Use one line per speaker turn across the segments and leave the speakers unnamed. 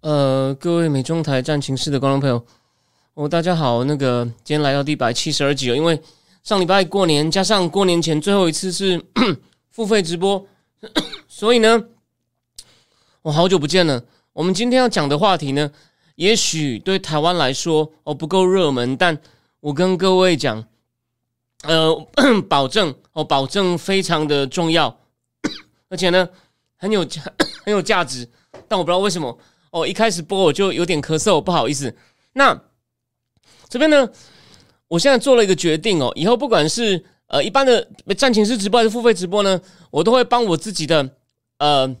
呃，各位美中台战情室的观众朋友，哦，大家好，那个今天来到第一百七十二集哦，因为上礼拜过年加上过年前最后一次是 付费直播，所以呢，我好久不见了。我们今天要讲的话题呢，也许对台湾来说哦不够热门，但我跟各位讲，呃，保证哦，保证非常的重要，而且呢很有价很有价值，但我不知道为什么。哦，一开始播我就有点咳嗽，不好意思。那这边呢，我现在做了一个决定哦，以后不管是呃一般的战情式直播还是付费直播呢，我都会帮我自己的呃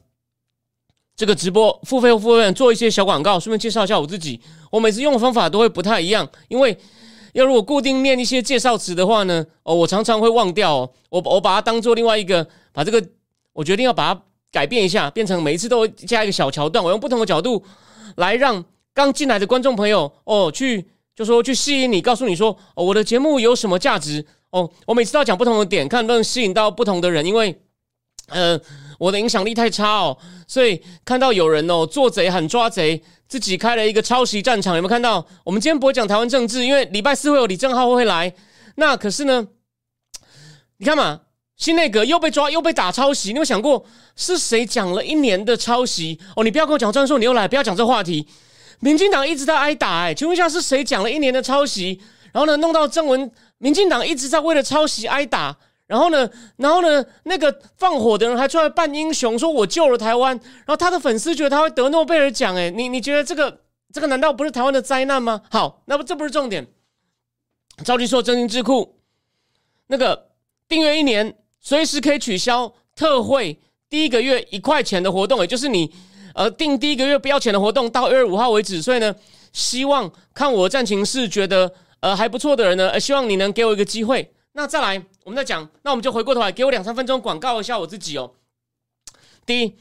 这个直播付费或付费做一些小广告，顺便介绍一下我自己。我每次用的方法都会不太一样，因为要如果固定念一些介绍词的话呢，哦，我常常会忘掉哦。我我把它当做另外一个，把这个我决定要把它。改变一下，变成每一次都加一个小桥段。我用不同的角度来让刚进来的观众朋友哦，去就说去吸引你，告诉你说哦，我的节目有什么价值哦。我每次都要讲不同的点，看能不能吸引到不同的人。因为呃，我的影响力太差哦，所以看到有人哦做贼喊抓贼，自己开了一个抄袭战场。有没有看到？我们今天不会讲台湾政治，因为礼拜四会有李正浩会来。那可是呢，你看嘛。新内阁又被抓，又被打抄袭。你有想过是谁讲了一年的抄袭？哦，你不要跟我讲专说，你又来，不要讲这话题。民进党一直在挨打，哎，请问一下是谁讲了一年的抄袭？然后呢，弄到正文，民进党一直在为了抄袭挨打。然后呢，然后呢，那个放火的人还出来扮英雄，说我救了台湾。然后他的粉丝觉得他会得诺贝尔奖，哎，你你觉得这个这个难道不是台湾的灾难吗？好，那么这不是重点。赵局说真心智库那个订阅一年。随时可以取消特惠第一个月一块钱的活动，也就是你呃订第一个月不要钱的活动，到二月五号为止。所以呢，希望看我的战情是觉得呃还不错的人呢，呃希望你能给我一个机会。那再来，我们再讲，那我们就回过头来，给我两三分钟广告一下我自己哦。第一，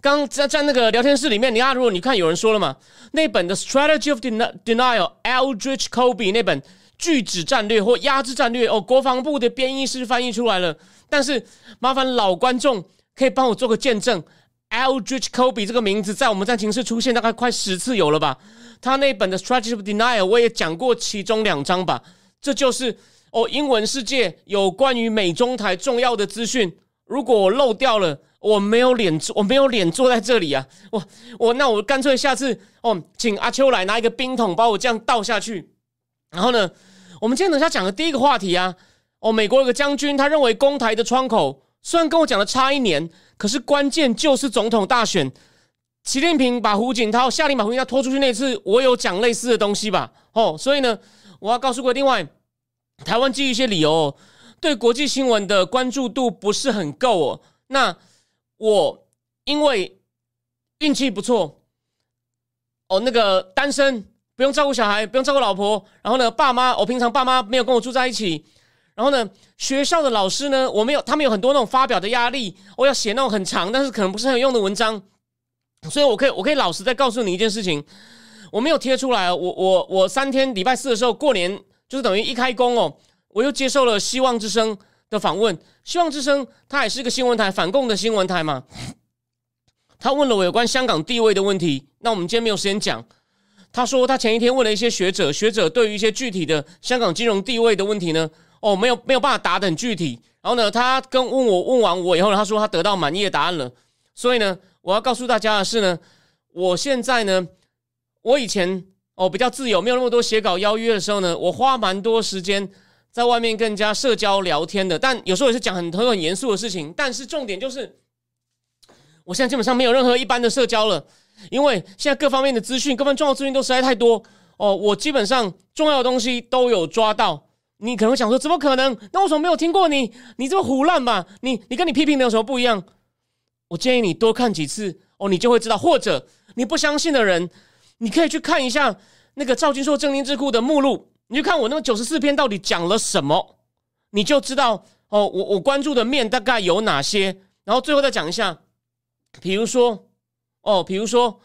刚在在那个聊天室里面，你啊，如果你看有人说了嘛，那本的 Strategy of Denial，Aldrich Kobe 那本拒止战略或压制战略哦，国防部的编译师翻译出来了。但是麻烦老观众可以帮我做个见证，Aldrich Kobe 这个名字在我们战情室出现大概快十次有了吧？他那本的 Strategy of Denial 我也讲过其中两章吧。这就是哦，英文世界有关于美中台重要的资讯。如果我漏掉了，我没有脸坐，我没有脸坐在这里啊！我我那我干脆下次哦，请阿秋来拿一个冰桶把我这样倒下去。然后呢，我们今天等下讲的第一个话题啊。哦，美国有个将军，他认为公台的窗口虽然跟我讲的差一年，可是关键就是总统大选。习近平把胡锦涛下令把胡锦涛拖出去那次，我有讲类似的东西吧？哦，所以呢，我要告诉各位，另外，台湾基于一些理由，对国际新闻的关注度不是很够哦。那我因为运气不错，哦，那个单身，不用照顾小孩，不用照顾老婆，然后呢，爸妈，我平常爸妈没有跟我住在一起。然后呢，学校的老师呢，我们有他们有很多那种发表的压力，我要写那种很长，但是可能不是很有用的文章，所以我可以我可以老实再告诉你一件事情，我没有贴出来。我我我三天礼拜四的时候过年，就是等于一开工哦，我又接受了希望之声的访问。希望之声它也是个新闻台，反共的新闻台嘛。他问了我有关香港地位的问题，那我们今天没有时间讲。他说他前一天问了一些学者，学者对于一些具体的香港金融地位的问题呢。哦，没有没有办法答的很具体。然后呢，他跟问我问完我以后，他说他得到满意的答案了。所以呢，我要告诉大家的是呢，我现在呢，我以前哦比较自由，没有那么多写稿邀约的时候呢，我花蛮多时间在外面跟人家社交聊天的。但有时候也是讲很很很严肃的事情。但是重点就是，我现在基本上没有任何一般的社交了，因为现在各方面的资讯，各方面重要资讯都实在太多哦。我基本上重要的东西都有抓到。你可能会想说，怎么可能？那为什么没有听过你？你这么胡乱吧？你你跟你批评的有什么不一样？我建议你多看几次哦，你就会知道。或者你不相信的人，你可以去看一下那个赵君硕正经智库的目录，你就看我那个九十四篇到底讲了什么，你就知道哦，我我关注的面大概有哪些。然后最后再讲一下，比如说哦，比如说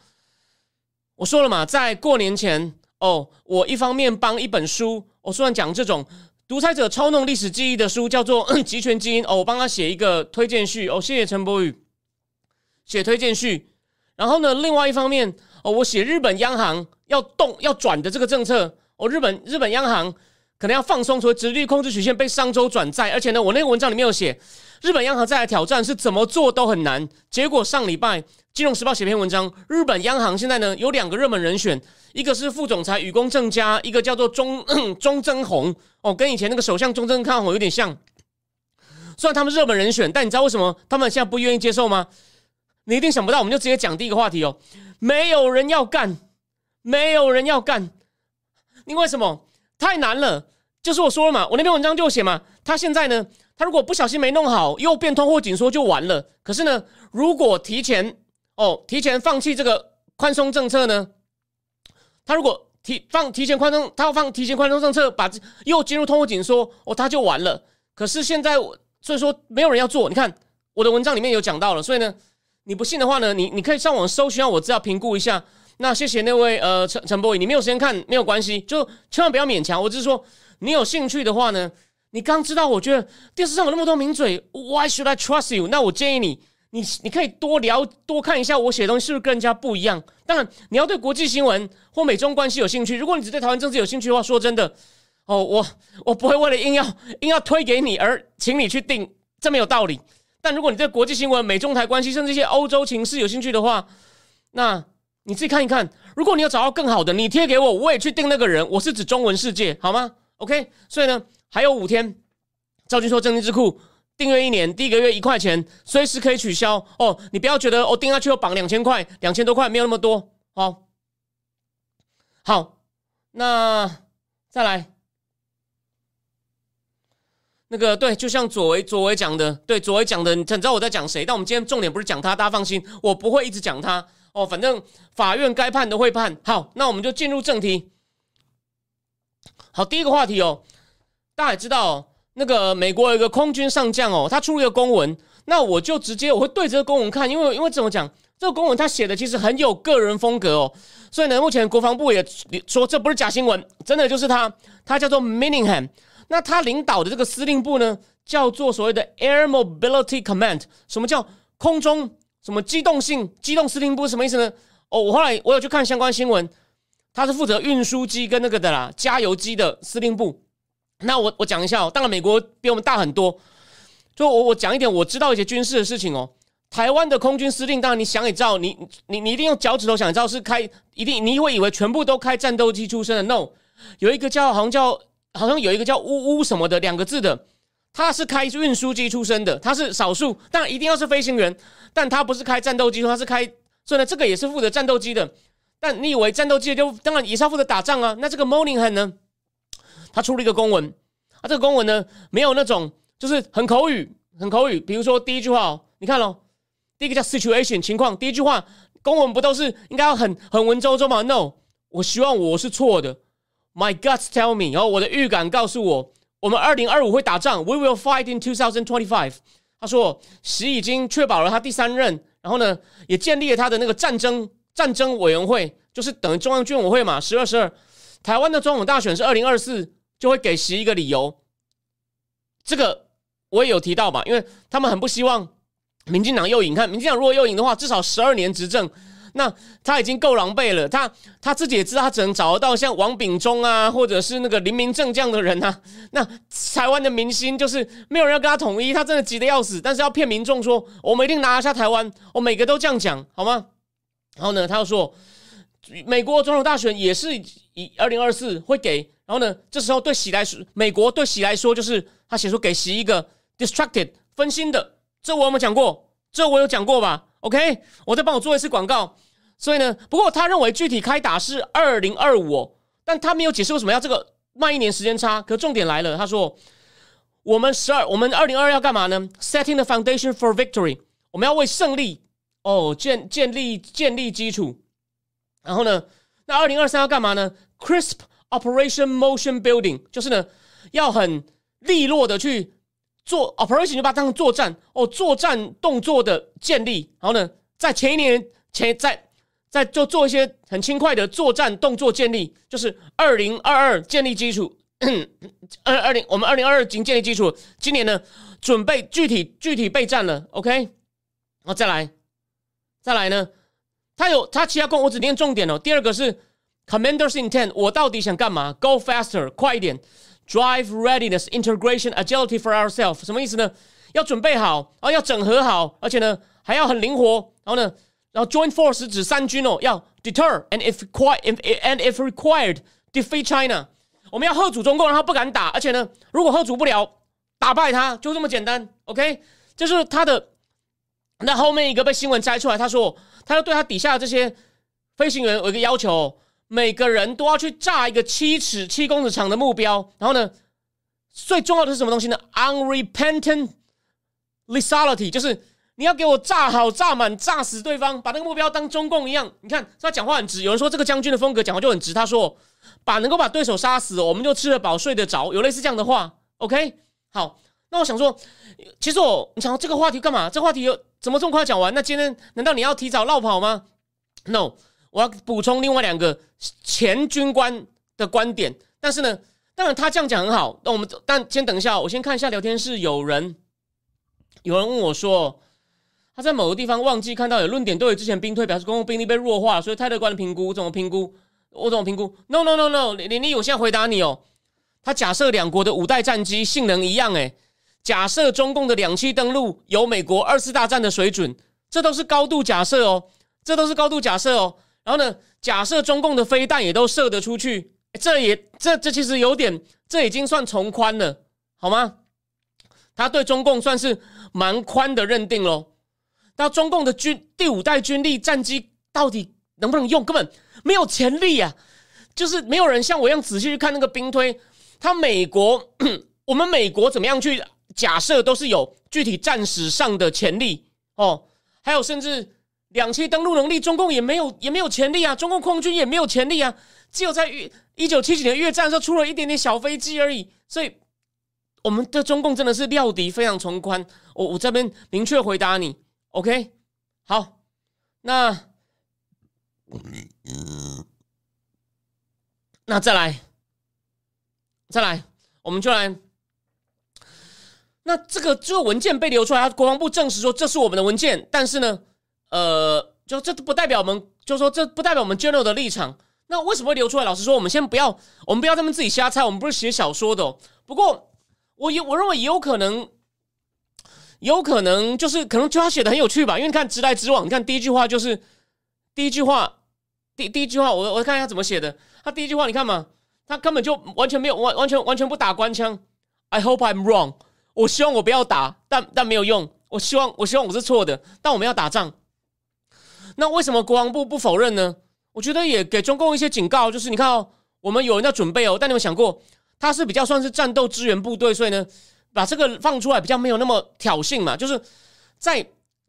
我说了嘛，在过年前哦，我一方面帮一本书，我虽然讲这种独裁者操弄历史记忆的书，叫做 《集权基因》哦，我帮他写一个推荐序哦，谢谢陈柏宇写推荐序。然后呢，另外一方面哦，我写日本央行。要动要转的这个政策，哦，日本日本央行可能要放松，所以直率控制曲线被上周转债，而且呢，我那个文章里面有写，日本央行再来挑战是怎么做都很难。结果上礼拜《金融时报》写篇文章，日本央行现在呢有两个热门人选，一个是副总裁宇宫正佳，一个叫做中 中曾宏，哦，跟以前那个首相中曾康弘有点像。虽然他们热门人选，但你知道为什么他们现在不愿意接受吗？你一定想不到，我们就直接讲第一个话题哦，没有人要干。没有人要干，因为什么？太难了。就是我说了嘛，我那篇文章就写嘛，他现在呢，他如果不小心没弄好，又变通货紧缩就完了。可是呢，如果提前哦，提前放弃这个宽松政策呢，他如果提放提前宽松，他要放提前宽松政策，把又进入通货紧缩，哦，他就完了。可是现在，所以说没有人要做。你看我的文章里面有讲到了，所以呢，你不信的话呢，你你可以上网搜寻，我资料评估一下。那谢谢那位呃陈陈博宇，你没有时间看没有关系，就千万不要勉强。我只是说，你有兴趣的话呢，你刚知道，我觉得电视上有那么多名嘴，Why should I trust you？那我建议你，你你可以多聊多看一下我写的东西是不是跟人家不一样。当然，你要对国际新闻或美中关系有兴趣。如果你只对台湾政治有兴趣的话，说真的，哦，我我不会为了硬要硬要推给你而请你去定，这没有道理。但如果你对国际新闻、美中台关系，甚至一些欧洲情势有兴趣的话，那。你自己看一看，如果你有找到更好的，你贴给我，我也去定那个人。我是指中文世界，好吗？OK，所以呢，还有五天。赵军说，正经智库订阅一年，第一个月一块钱，随时可以取消哦。你不要觉得我订下去又绑两千块，两千多块没有那么多。好，好，那再来那个对，就像左为左为讲的，对左为讲的，你知道我在讲谁？但我们今天重点不是讲他，大家放心，我不会一直讲他。哦，反正法院该判的会判。好，那我们就进入正题。好，第一个话题哦，大家也知道，那个美国有一个空军上将哦，他出了一个公文，那我就直接我会对着公文看，因为因为怎么讲，这个公文他写的其实很有个人风格哦，所以呢，目前国防部也说这不是假新闻，真的就是他，他叫做 Minningham，那他领导的这个司令部呢，叫做所谓的 Air Mobility Command，什么叫空中？什么机动性机动司令部什么意思呢？哦，我后来我有去看相关新闻，他是负责运输机跟那个的啦，加油机的司令部。那我我讲一下哦，当然美国比我们大很多，就我我讲一点我知道一些军事的事情哦。台湾的空军司令，当然你想也知道，你你你一定用脚趾头想知道是开，一定你会以为全部都开战斗机出身的？No，有一个叫好像叫好像有一个叫呜呜什么的两个字的。他是开运输机出身的，他是少数，但一定要是飞行员，但他不是开战斗机，他是开，所以呢，这个也是负责战斗机的。但你以为战斗机就当然也是要负责打仗啊？那这个 Morning 呢？他出了一个公文，啊，这个公文呢没有那种就是很口语，很口语。比如说第一句话哦，你看咯，第一个叫 situation 情况，第一句话公文不都是应该要很很文绉绉吗？No，我希望我是错的，My guts tell me，然后我的预感告诉我。我们二零二五会打仗，We will fight in two thousand twenty five。他说，习已经确保了他第三任，然后呢，也建立了他的那个战争战争委员会，就是等于中央军委会嘛。十二十二，台湾的总统大选是二零二四，就会给十一个理由。这个我也有提到吧，因为他们很不希望民进党又赢。看民进党如果又赢的话，至少十二年执政。那他已经够狼狈了，他他自己也知道，他只能找得到像王炳忠啊，或者是那个林明正这样的人啊。那台湾的明星就是没有人要跟他统一，他真的急得要死，但是要骗民众说我们一定拿下台湾，我每个都这样讲好吗？然后呢，他又说美国总统大选也是以二零二四会给，然后呢，这时候对喜来说，美国对喜来说就是他写出给喜一个 distracted 分心的，这我有没有讲过？这我有讲过吧？OK，我再帮我做一次广告。所以呢，不过他认为具体开打是二零二五，但他没有解释为什么要这个慢一年时间差。可重点来了，他说我们十二，我们二零二要干嘛呢？Setting the foundation for victory，我们要为胜利哦建建立建立基础。然后呢，那二零二三要干嘛呢 crisp operation motion building，就是呢要很利落的去做 operation，就把它当成作战哦，作战动作的建立。然后呢，在前一年前在在就做一些很轻快的作战动作建立，就是二零二二建立基础，二二零我们二零二二已经建立基础，今年呢准备具体具体备战了，OK，然后再来再来呢，他有他其他功我只念重点哦。第二个是 Commander's intent，我到底想干嘛？Go faster，快一点，Drive readiness integration agility for ourselves，什么意思呢？要准备好，然后要整合好，而且呢还要很灵活，然后呢。然后 join force 指三军哦，要 deter and if required and if required defeat China。我们要喝阻中共，让他不敢打，而且呢，如果喝阻不了，打败他，就这么简单。OK，这是他的。那后面一个被新闻摘出来，他说，他要对他底下的这些飞行员有一个要求，每个人都要去炸一个七尺七公尺长的目标。然后呢，最重要的是什么东西呢？Unrepentant lethality，就是。你要给我炸好、炸满、炸死对方，把那个目标当中共一样。你看他讲话很直，有人说这个将军的风格讲话就很直。他说：“把能够把对手杀死，我们就吃得饱、睡得着。”有类似这样的话。OK，好。那我想说，其实我你想这个话题干嘛？这话题又怎么这么快讲完？那今天难道你要提早绕跑吗？No，我要补充另外两个前军官的观点。但是呢，当然他这样讲很好。那我们但先等一下，我先看一下聊天室，有人有人问我说。他在某个地方忘记看到有论点，对于之前兵退表示公共兵力被弱化，所以太乐观的评估怎么评估？我怎么评估？No No No No，林立，我现在回答你哦。他假设两国的五代战机性能一样，诶，假设中共的两栖登陆有美国二次大战的水准，这都是高度假设哦，这都是高度假设哦。然后呢，假设中共的飞弹也都射得出去，这也这这其实有点，这已经算从宽了，好吗？他对中共算是蛮宽的认定喽。那中共的军第五代军力战机到底能不能用？根本没有潜力啊！就是没有人像我一样仔细去看那个兵推。他美国，我们美国怎么样去假设都是有具体战史上的潜力哦。还有甚至两栖登陆能力，中共也没有也没有潜力啊。中共空军也没有潜力啊。只有在越一九七几年越战的时候出了一点点小飞机而已。所以我们的中共真的是料敌非常从宽。我我这边明确回答你。OK，好，那那再来，再来，我们就来。那这个这个文件被流出来，国防部证实说这是我们的文件，但是呢，呃，就这不代表我们，就说这不代表我们 General 的立场。那为什么会流出来？老实说，我们先不要，我们不要这么自己瞎猜，我们不是写小说的。不过，我有我认为也有可能。有可能就是可能就他写的很有趣吧，因为你看直来直往，你看第一句话就是第一句话，第第一句话，我我看一下怎么写的。他第一句话你看嘛，他根本就完全没有完完全完全不打官腔。I hope I'm wrong，我希望我不要打，但但没有用。我希望我希望我是错的，但我们要打仗。那为什么国防部不否认呢？我觉得也给中共一些警告，就是你看哦，我们有人在准备哦，但你们想过，他是比较算是战斗支援部队，所以呢。把这个放出来比较没有那么挑衅嘛，就是在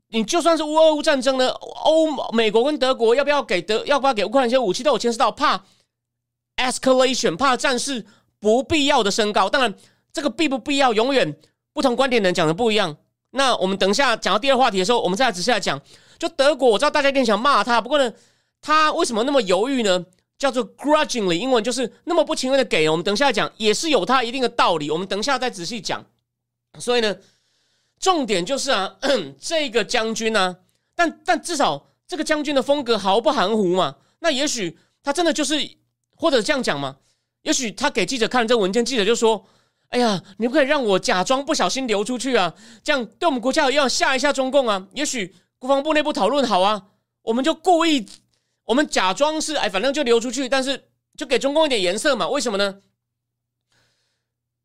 你就算是乌俄乌战争呢，欧美国跟德国要不要给德要不要给乌克兰一些武器都有牵涉到，怕 escalation，怕战事不必要的升高。当然，这个必不必要，永远不同观点的人讲的不一样。那我们等一下讲到第二话题的时候，我们再来仔细来讲。就德国，我知道大家一定想骂他，不过呢，他为什么那么犹豫呢？叫做 grudgingly，英文就是那么不情愿的给。我们等一下讲也是有他一定的道理，我们等一下再仔细讲。所以呢，重点就是啊，这个将军呢，但但至少这个将军的风格毫不含糊嘛。那也许他真的就是，或者这样讲嘛，也许他给记者看了这文件，记者就说：“哎呀，你不可以让我假装不小心流出去啊，这样对我们国家要吓一下中共啊。”也许国防部内部讨论好啊，我们就故意。我们假装是哎，反正就流出去，但是就给中共一点颜色嘛？为什么呢？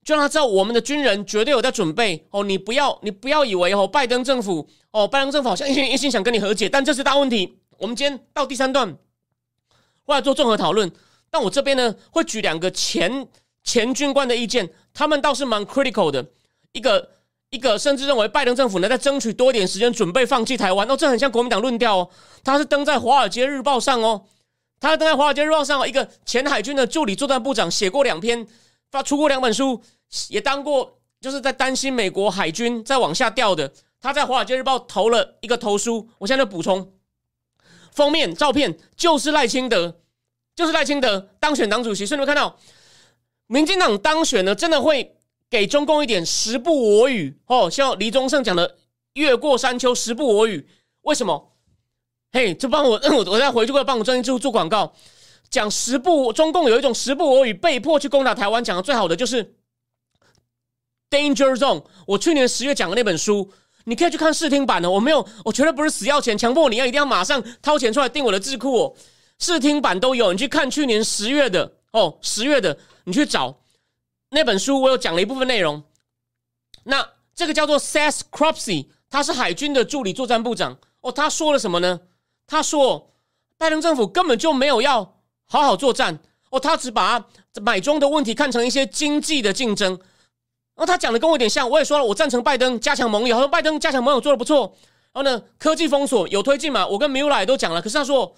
就让他知道我们的军人绝对有在准备哦。你不要，你不要以为哦，拜登政府哦，拜登政府好像一心一心想跟你和解，但这是大问题。我们今天到第三段，我来做综合讨论。但我这边呢，会举两个前前军官的意见，他们倒是蛮 critical 的。一个。一个甚至认为拜登政府呢在争取多一点时间准备放弃台湾哦，这很像国民党论调哦。他是登在《华尔街日报》上哦。
他登在《华尔街日报》上哦，一个前海军的助理作战部长写过两篇，发出过两本书，也当过就是在担心美国海军在往下掉的。他在《华尔街日报》投了一个投书，我现在就补充，封面照片就是赖清德，就是赖清德当选党主席。所以你们看到，民进党当选呢，真的会给中共一点时不我与哦，像李宗盛讲的“越过山丘，时不我与”。为什么？嘿，就帮我，我我再回去过来帮我专业做做广告，讲时不中共有一种时不我与，被迫去攻打台湾，讲的最好的就是 Danger Zone。我去年十月讲的那本书。你可以去看试听版的，我没有，我绝对不是死要钱，强迫你要一定要马上掏钱出来订我的智库哦。试听版都有，你去看去年十月的哦，十月的，你去找那本书，我有讲了一部分内容。那这个叫做 Seth c r o p s y 他是海军的助理作战部长哦，他说了什么呢？他说拜登政府根本就没有要好好作战哦，他只把买中的问题看成一些经济的竞争。然后他讲的跟我有点像，我也说了，我赞成拜登加强盟友。他说拜登加强盟友做的不错。然后呢，科技封锁有推进嘛？我跟米拉也都讲了。可是他说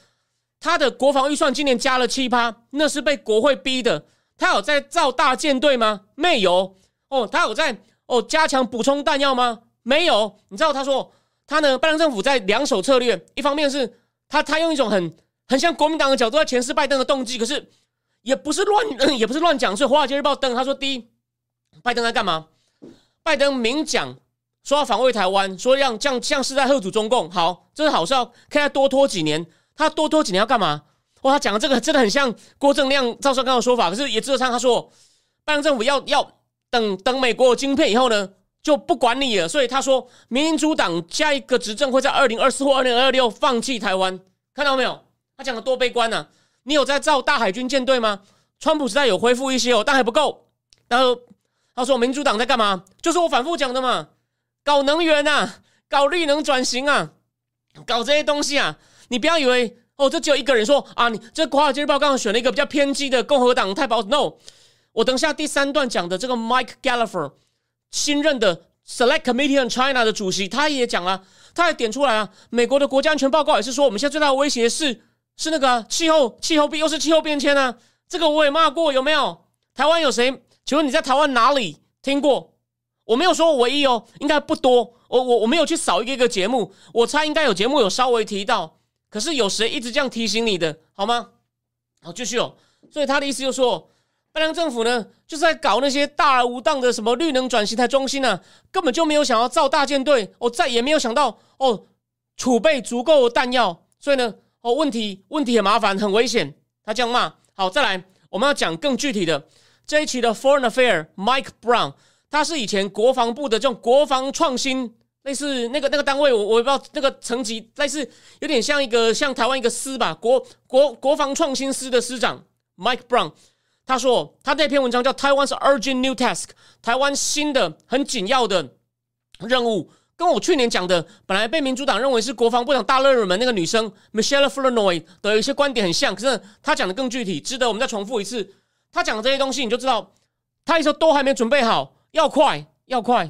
他的国防预算今年加了七趴，那是被国会逼的。他有在造大舰队吗？没有。哦，他有在哦加强补充弹药吗？没有。你知道他说他呢？拜登政府在两手策略，一方面是他他用一种很很像国民党的角度在诠释拜登的动机，可是也不是乱 也不是乱讲。所以《华尔街日报》登他说第一。拜登在干嘛？拜登明讲说要防卫台湾，说让像像是在贺阻中共。好，这是好事，要看他多拖几年。他多拖几年要干嘛？哇，他讲的这个真的很像郭正亮、赵少刚的说法。可是也值得参他说，拜登政府要要等等美国晶片以后呢，就不管你了。所以他说，民主党下一个执政会在二零二四或二零二六放弃台湾。看到没有？他讲的多悲观呢？你有在造大海军舰队吗？川普时代有恢复一些哦，但还不够。然后。他说：“民主党在干嘛？就是我反复讲的嘛，搞能源啊，搞绿能转型啊，搞这些东西啊。你不要以为哦，这只有一个人说啊。你这《华尔街日报》刚好选了一个比较偏激的共和党太保。No，我等下第三段讲的这个 Mike Gallagher 新任的 Select Committee on China 的主席，他也讲了，他也点出来啊。美国的国家安全报告也是说，我们现在最大的威胁是是那个气候气候变又是气候变迁啊。这个我也骂过，有没有？台湾有谁？”请问你在台湾哪里听过？我没有说唯一哦，应该不多。我我我没有去扫一个一个节目，我猜应该有节目有稍微提到。可是有谁一直这样提醒你的，好吗？好，继续哦。所以他的意思就是说，拜登政府呢，就是在搞那些大而无当的什么绿能转型台中心呢，根本就没有想要造大舰队，哦，再也没有想到哦，储备足够弹药。所以呢，哦，问题问题很麻烦，很危险。他这样骂。好，再来，我们要讲更具体的。这一期的 Foreign Affair Mike Brown，他是以前国防部的这种国防创新，类似那个那个单位，我我也不知道那个层级，类似有点像一个像台湾一个司吧，国国国防创新司的司长 Mike Brown，他说他那篇文章叫台湾是 Urgent New Task，台湾新的很紧要的任务，跟我去年讲的本来被民主党认为是国防部长大热门那个女生 Michelle Flournoy 的一些观点很像，可是他讲的更具体，值得我们再重复一次。他讲的这些东西，你就知道，他一说都还没准备好，要快，要快，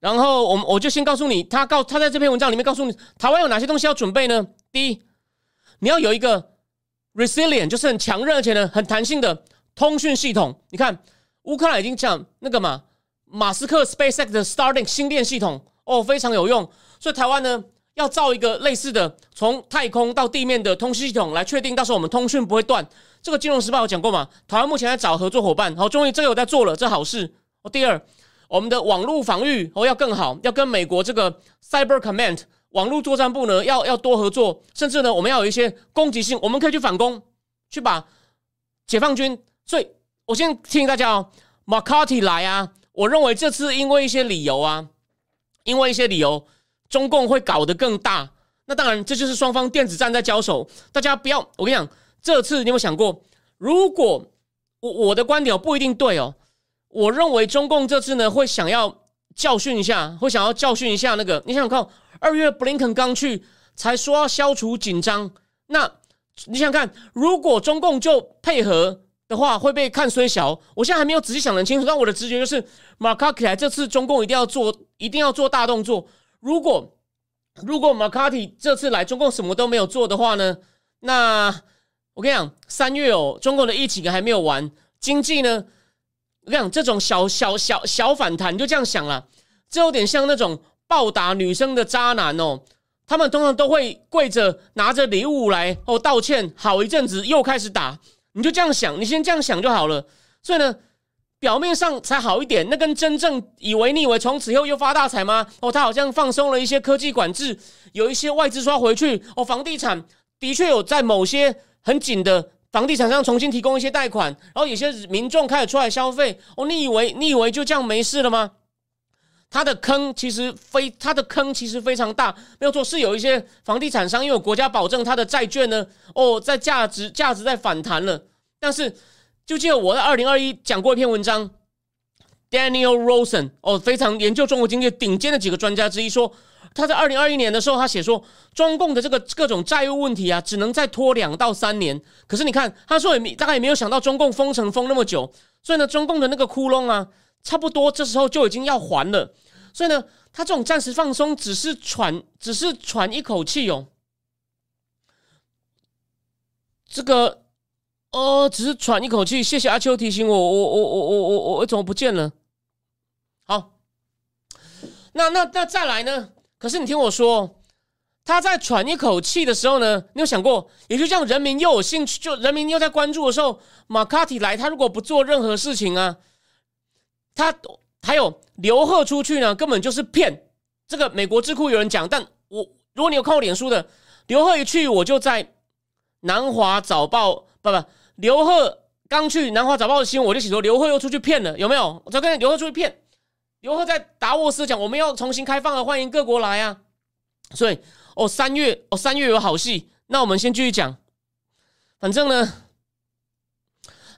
然后我们我就先告诉你，他告他在这篇文章里面告诉你，台湾有哪些东西要准备呢？第一，你要有一个 resilient，就是很强韧而且呢很弹性的通讯系统。你看，乌克兰已经讲那个嘛，马斯克 SpaceX 的 Starlink 星链系统，哦，非常有用。所以台湾呢？要造一个类似的从太空到地面的通讯系统，来确定到时候我们通讯不会断。这个《金融时报》有讲过嘛？台湾目前在找合作伙伴，好，终于这个有在做了，这好事。哦，第二，我们的网络防御哦要更好，要跟美国这个 Cyber Command 网络作战部呢要要多合作，甚至呢我们要有一些攻击性，我们可以去反攻，去把解放军。所以我先提醒大家哦，McCarthy 来啊，我认为这次因为一些理由啊，因为一些理由。中共会搞得更大，那当然这就是双方电子战在交手。大家不要，我跟你讲，这次你有没有想过，如果我我的观点不一定对哦，我认为中共这次呢会想要教训一下，会想要教训一下那个。你想看，二月布林肯刚去才说要消除紧张，那你想看，如果中共就配合的话，会被看衰小。我现在还没有仔细想得清楚，但我的直觉就是，马卡起来这次中共一定要做，一定要做大动作。如果如果马卡提这次来中共什么都没有做的话呢？那我跟你讲，三月哦，中共的疫情还没有完，经济呢？我跟你讲，这种小小小小反弹，就这样想了，这有点像那种暴打女生的渣男哦。他们通常都会跪着拿着礼物来哦道歉，好一阵子又开始打，你就这样想，你先这样想就好了。所以呢，表面上才好一点，那跟真正以为你以为从此以后又发大财吗？哦，他好像放松了一些科技管制，有一些外资刷回去哦，房地产的确有在某些很紧的房地产商重新提供一些贷款，然后有些民众开始出来消费哦，你以为你以为就这样没事了吗？它的坑其实非它的坑其实非常大，没有错，是有一些房地产商因为国家保证它的债券呢，哦，在价值价值在反弹了。但是就记得我在二零二一讲过一篇文章，Daniel Rosen 哦，非常研究中国经济顶尖的几个专家之一，说他在二零二一年的时候，他写说中共的这个各种债务问题啊，只能再拖两到三年。可是你看，他说也没大概也没有想到中共封城封那么久，所以呢，中共的那个窟窿啊。差不多，这时候就已经要还了，所以呢，他这种暂时放松，只是喘，只是喘一口气哦。这个，哦，只是喘一口气。谢谢阿秋提醒我我，我我我我我我怎么不见了？好，那那那再来呢？可是你听我说，他在喘一口气的时候呢，你有想过，也就像，人民又有兴趣，就人民又在关注的时候，马卡提来，他如果不做任何事情啊？他还有刘贺出去呢，根本就是骗。这个美国智库有人讲，但我如果你有看过脸书的，刘贺一去，我就在南华早报，不不，刘贺刚去南华早报的新闻，我就写说刘贺又出去骗了，有没有？我在跟刘贺出去骗。尤赫在达沃斯讲，我们要重新开放了，欢迎各国来啊。所以哦，三月哦，三月有好戏。那我们先继续讲。反正呢，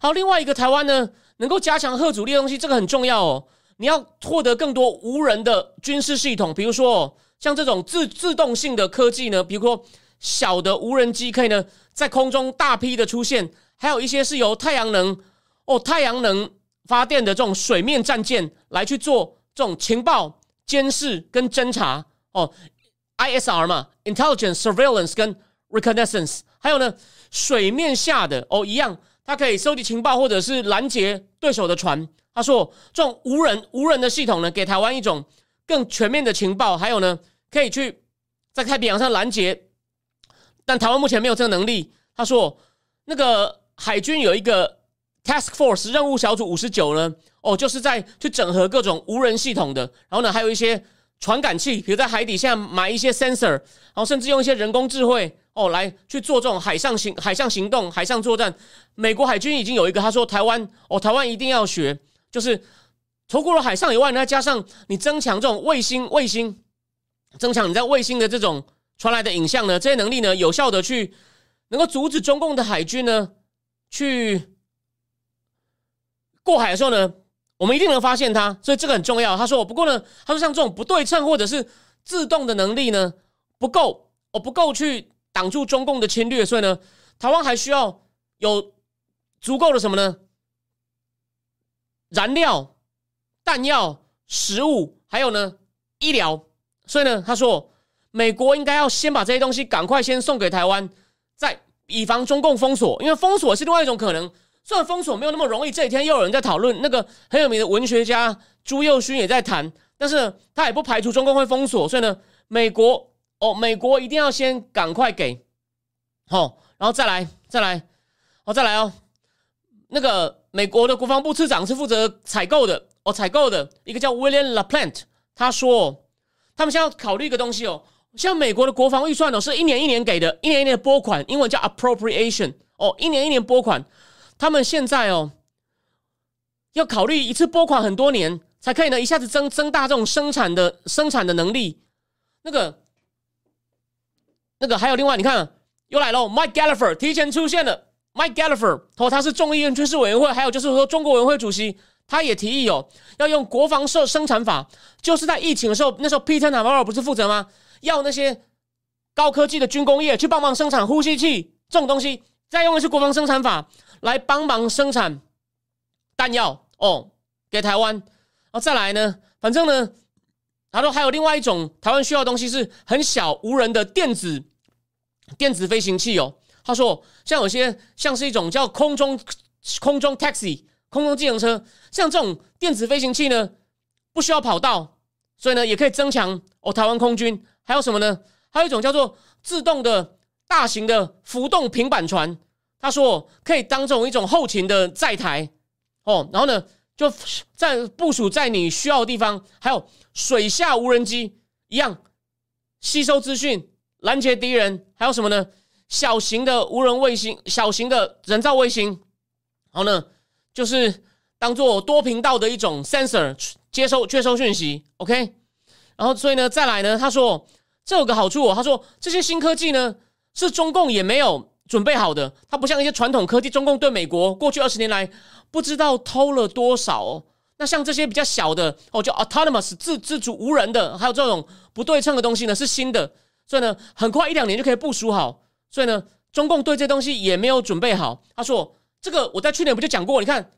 好，另外一个台湾呢。能够加强核主力的东西，这个很重要哦。你要获得更多无人的军事系统，比如说哦像这种自自动性的科技呢，比如说小的无人机可以呢在空中大批的出现，还有一些是由太阳能哦太阳能发电的这种水面战舰来去做这种情报监视跟侦查哦，ISR 嘛，intelligence surveillance 跟 reconnaissance，还有呢水面下的哦一样。它可以收集情报，或者是拦截对手的船。他说，这种无人无人的系统呢，给台湾一种更全面的情报，还有呢，可以去在太平洋上拦截。但台湾目前没有这个能力。他说，那个海军有一个 task force 任务小组五十九呢，哦，就是在去整合各种无人系统的。然后呢，还有一些传感器，比如在海底下埋一些 sensor，然后甚至用一些人工智慧。哦，来去做这种海上行海上行动、海上作战。美国海军已经有一个，他说台湾哦，台湾一定要学，就是除了海上以外，再加上你增强这种卫星、卫星，增强你在卫星的这种传来的影像呢，这些能力呢，有效的去能够阻止中共的海军呢去过海的时候呢，我们一定能发现它，所以这个很重要。他说，不过呢，他说像这种不对称或者是自动的能力呢不够，我不够去。挡住中共的侵略，所以呢，台湾还需要有足够的什么呢？燃料、弹药、食物，还有呢医疗。所以呢，他说美国应该要先把这些东西赶快先送给台湾，再以防中共封锁。因为封锁是另外一种可能，虽然封锁没有那么容易。这几天又有人在讨论，那个很有名的文学家朱佑勋也在谈，但是他也不排除中共会封锁。所以呢，美国。哦，美国一定要先赶快给，好，然后再来，再来，哦，再来哦。那个美国的国防部次长是负责采购的，哦，采购的一个叫 William LaPlante，他说，他们现在要考虑一个东西哦，像美国的国防预算哦，是一年一年给的，一年一年拨款，英文叫 appropriation，哦，一年一年拨款，他们现在哦，要考虑一次拨款很多年才可以呢，一下子增增大这种生产的生产的能力，那个。那个还有另外，你看又来了，Mike Gallagher 提前出现了。Mike Gallagher 哦，他是众议院军事委员会，还有就是说中国委员会主席，他也提议哦，要用国防设生产法，就是在疫情的时候，那时候 Peter Navarro 不是负责吗？要那些高科技的军工业去帮忙生产呼吸器这种东西，再用的是国防生产法来帮忙生产弹药哦，给台湾。然后再来呢，反正呢，他说还有另外一种台湾需要的东西是很小无人的电子电子飞行器哦。他说像有些像是一种叫空中空中 taxi 空中计程车，像这种电子飞行器呢不需要跑道，所以呢也可以增强哦台湾空军。还有什么呢？还有一种叫做自动的大型的浮动平板船。他说可以当这种一种后勤的载台哦，然后呢就在部署在你需要的地方，还有。水下无人机一样吸收资讯、拦截敌人，还有什么呢？小型的无人卫星、小型的人造卫星，然后呢，就是当做多频道的一种 sensor 接收、接收讯息。OK，然后所以呢，再来呢，他说这有个好处哦，他说这些新科技呢是中共也没有准备好的，它不像一些传统科技，中共对美国过去二十年来不知道偷了多少哦。那像这些比较小的哦，叫 autonomous 自自主无人的，还有这种不对称的东西呢，是新的，所以呢，很快一两年就可以部署好。所以呢，中共对这东西也没有准备好。他说：“这个我在去年不就讲过？你看，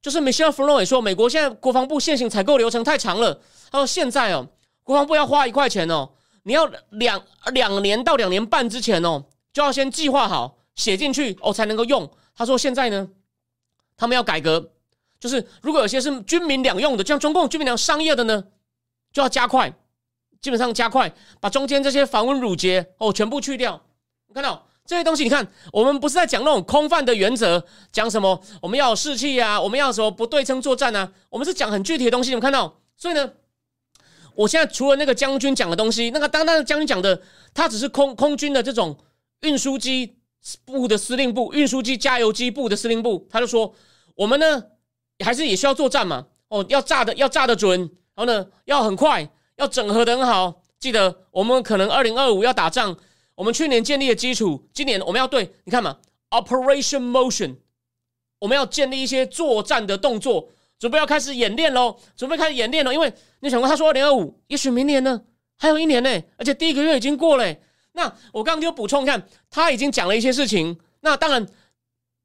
就是 Michelle f r o 也说，美国现在国防部现行采购流程太长了。他说现在哦，国防部要花一块钱哦，你要两两年到两年半之前哦，就要先计划好写进去哦，才能够用。他说现在呢，他们要改革。”就是如果有些是军民两用的，像中共军民两商业的呢，就要加快，基本上加快把中间这些繁文缛节哦全部去掉。你看到这些东西？你看我们不是在讲那种空泛的原则，讲什么我们要有士气啊，我们要什么不对称作战啊？我们是讲很具体的东西。你们看到？所以呢，我现在除了那个将军讲的东西，那个当那个将军讲的，他只是空空军的这种运输机部的司令部，运输机加油机部的司令部，他就说我们呢。还是也需要作战嘛？哦，要炸的要炸的准，然后呢，要很快，要整合的很好。记得我们可能二零二五要打仗，我们去年建立的基础，今年我们要对，你看嘛，Operation Motion，我们要建立一些作战的动作，准备要开始演练喽，准备开始演练了。因为你想过，他说二零二五，也许明年呢，还有一年呢，而且第一个月已经过了。那我刚刚就补充看，他已经讲了一些事情。那当然。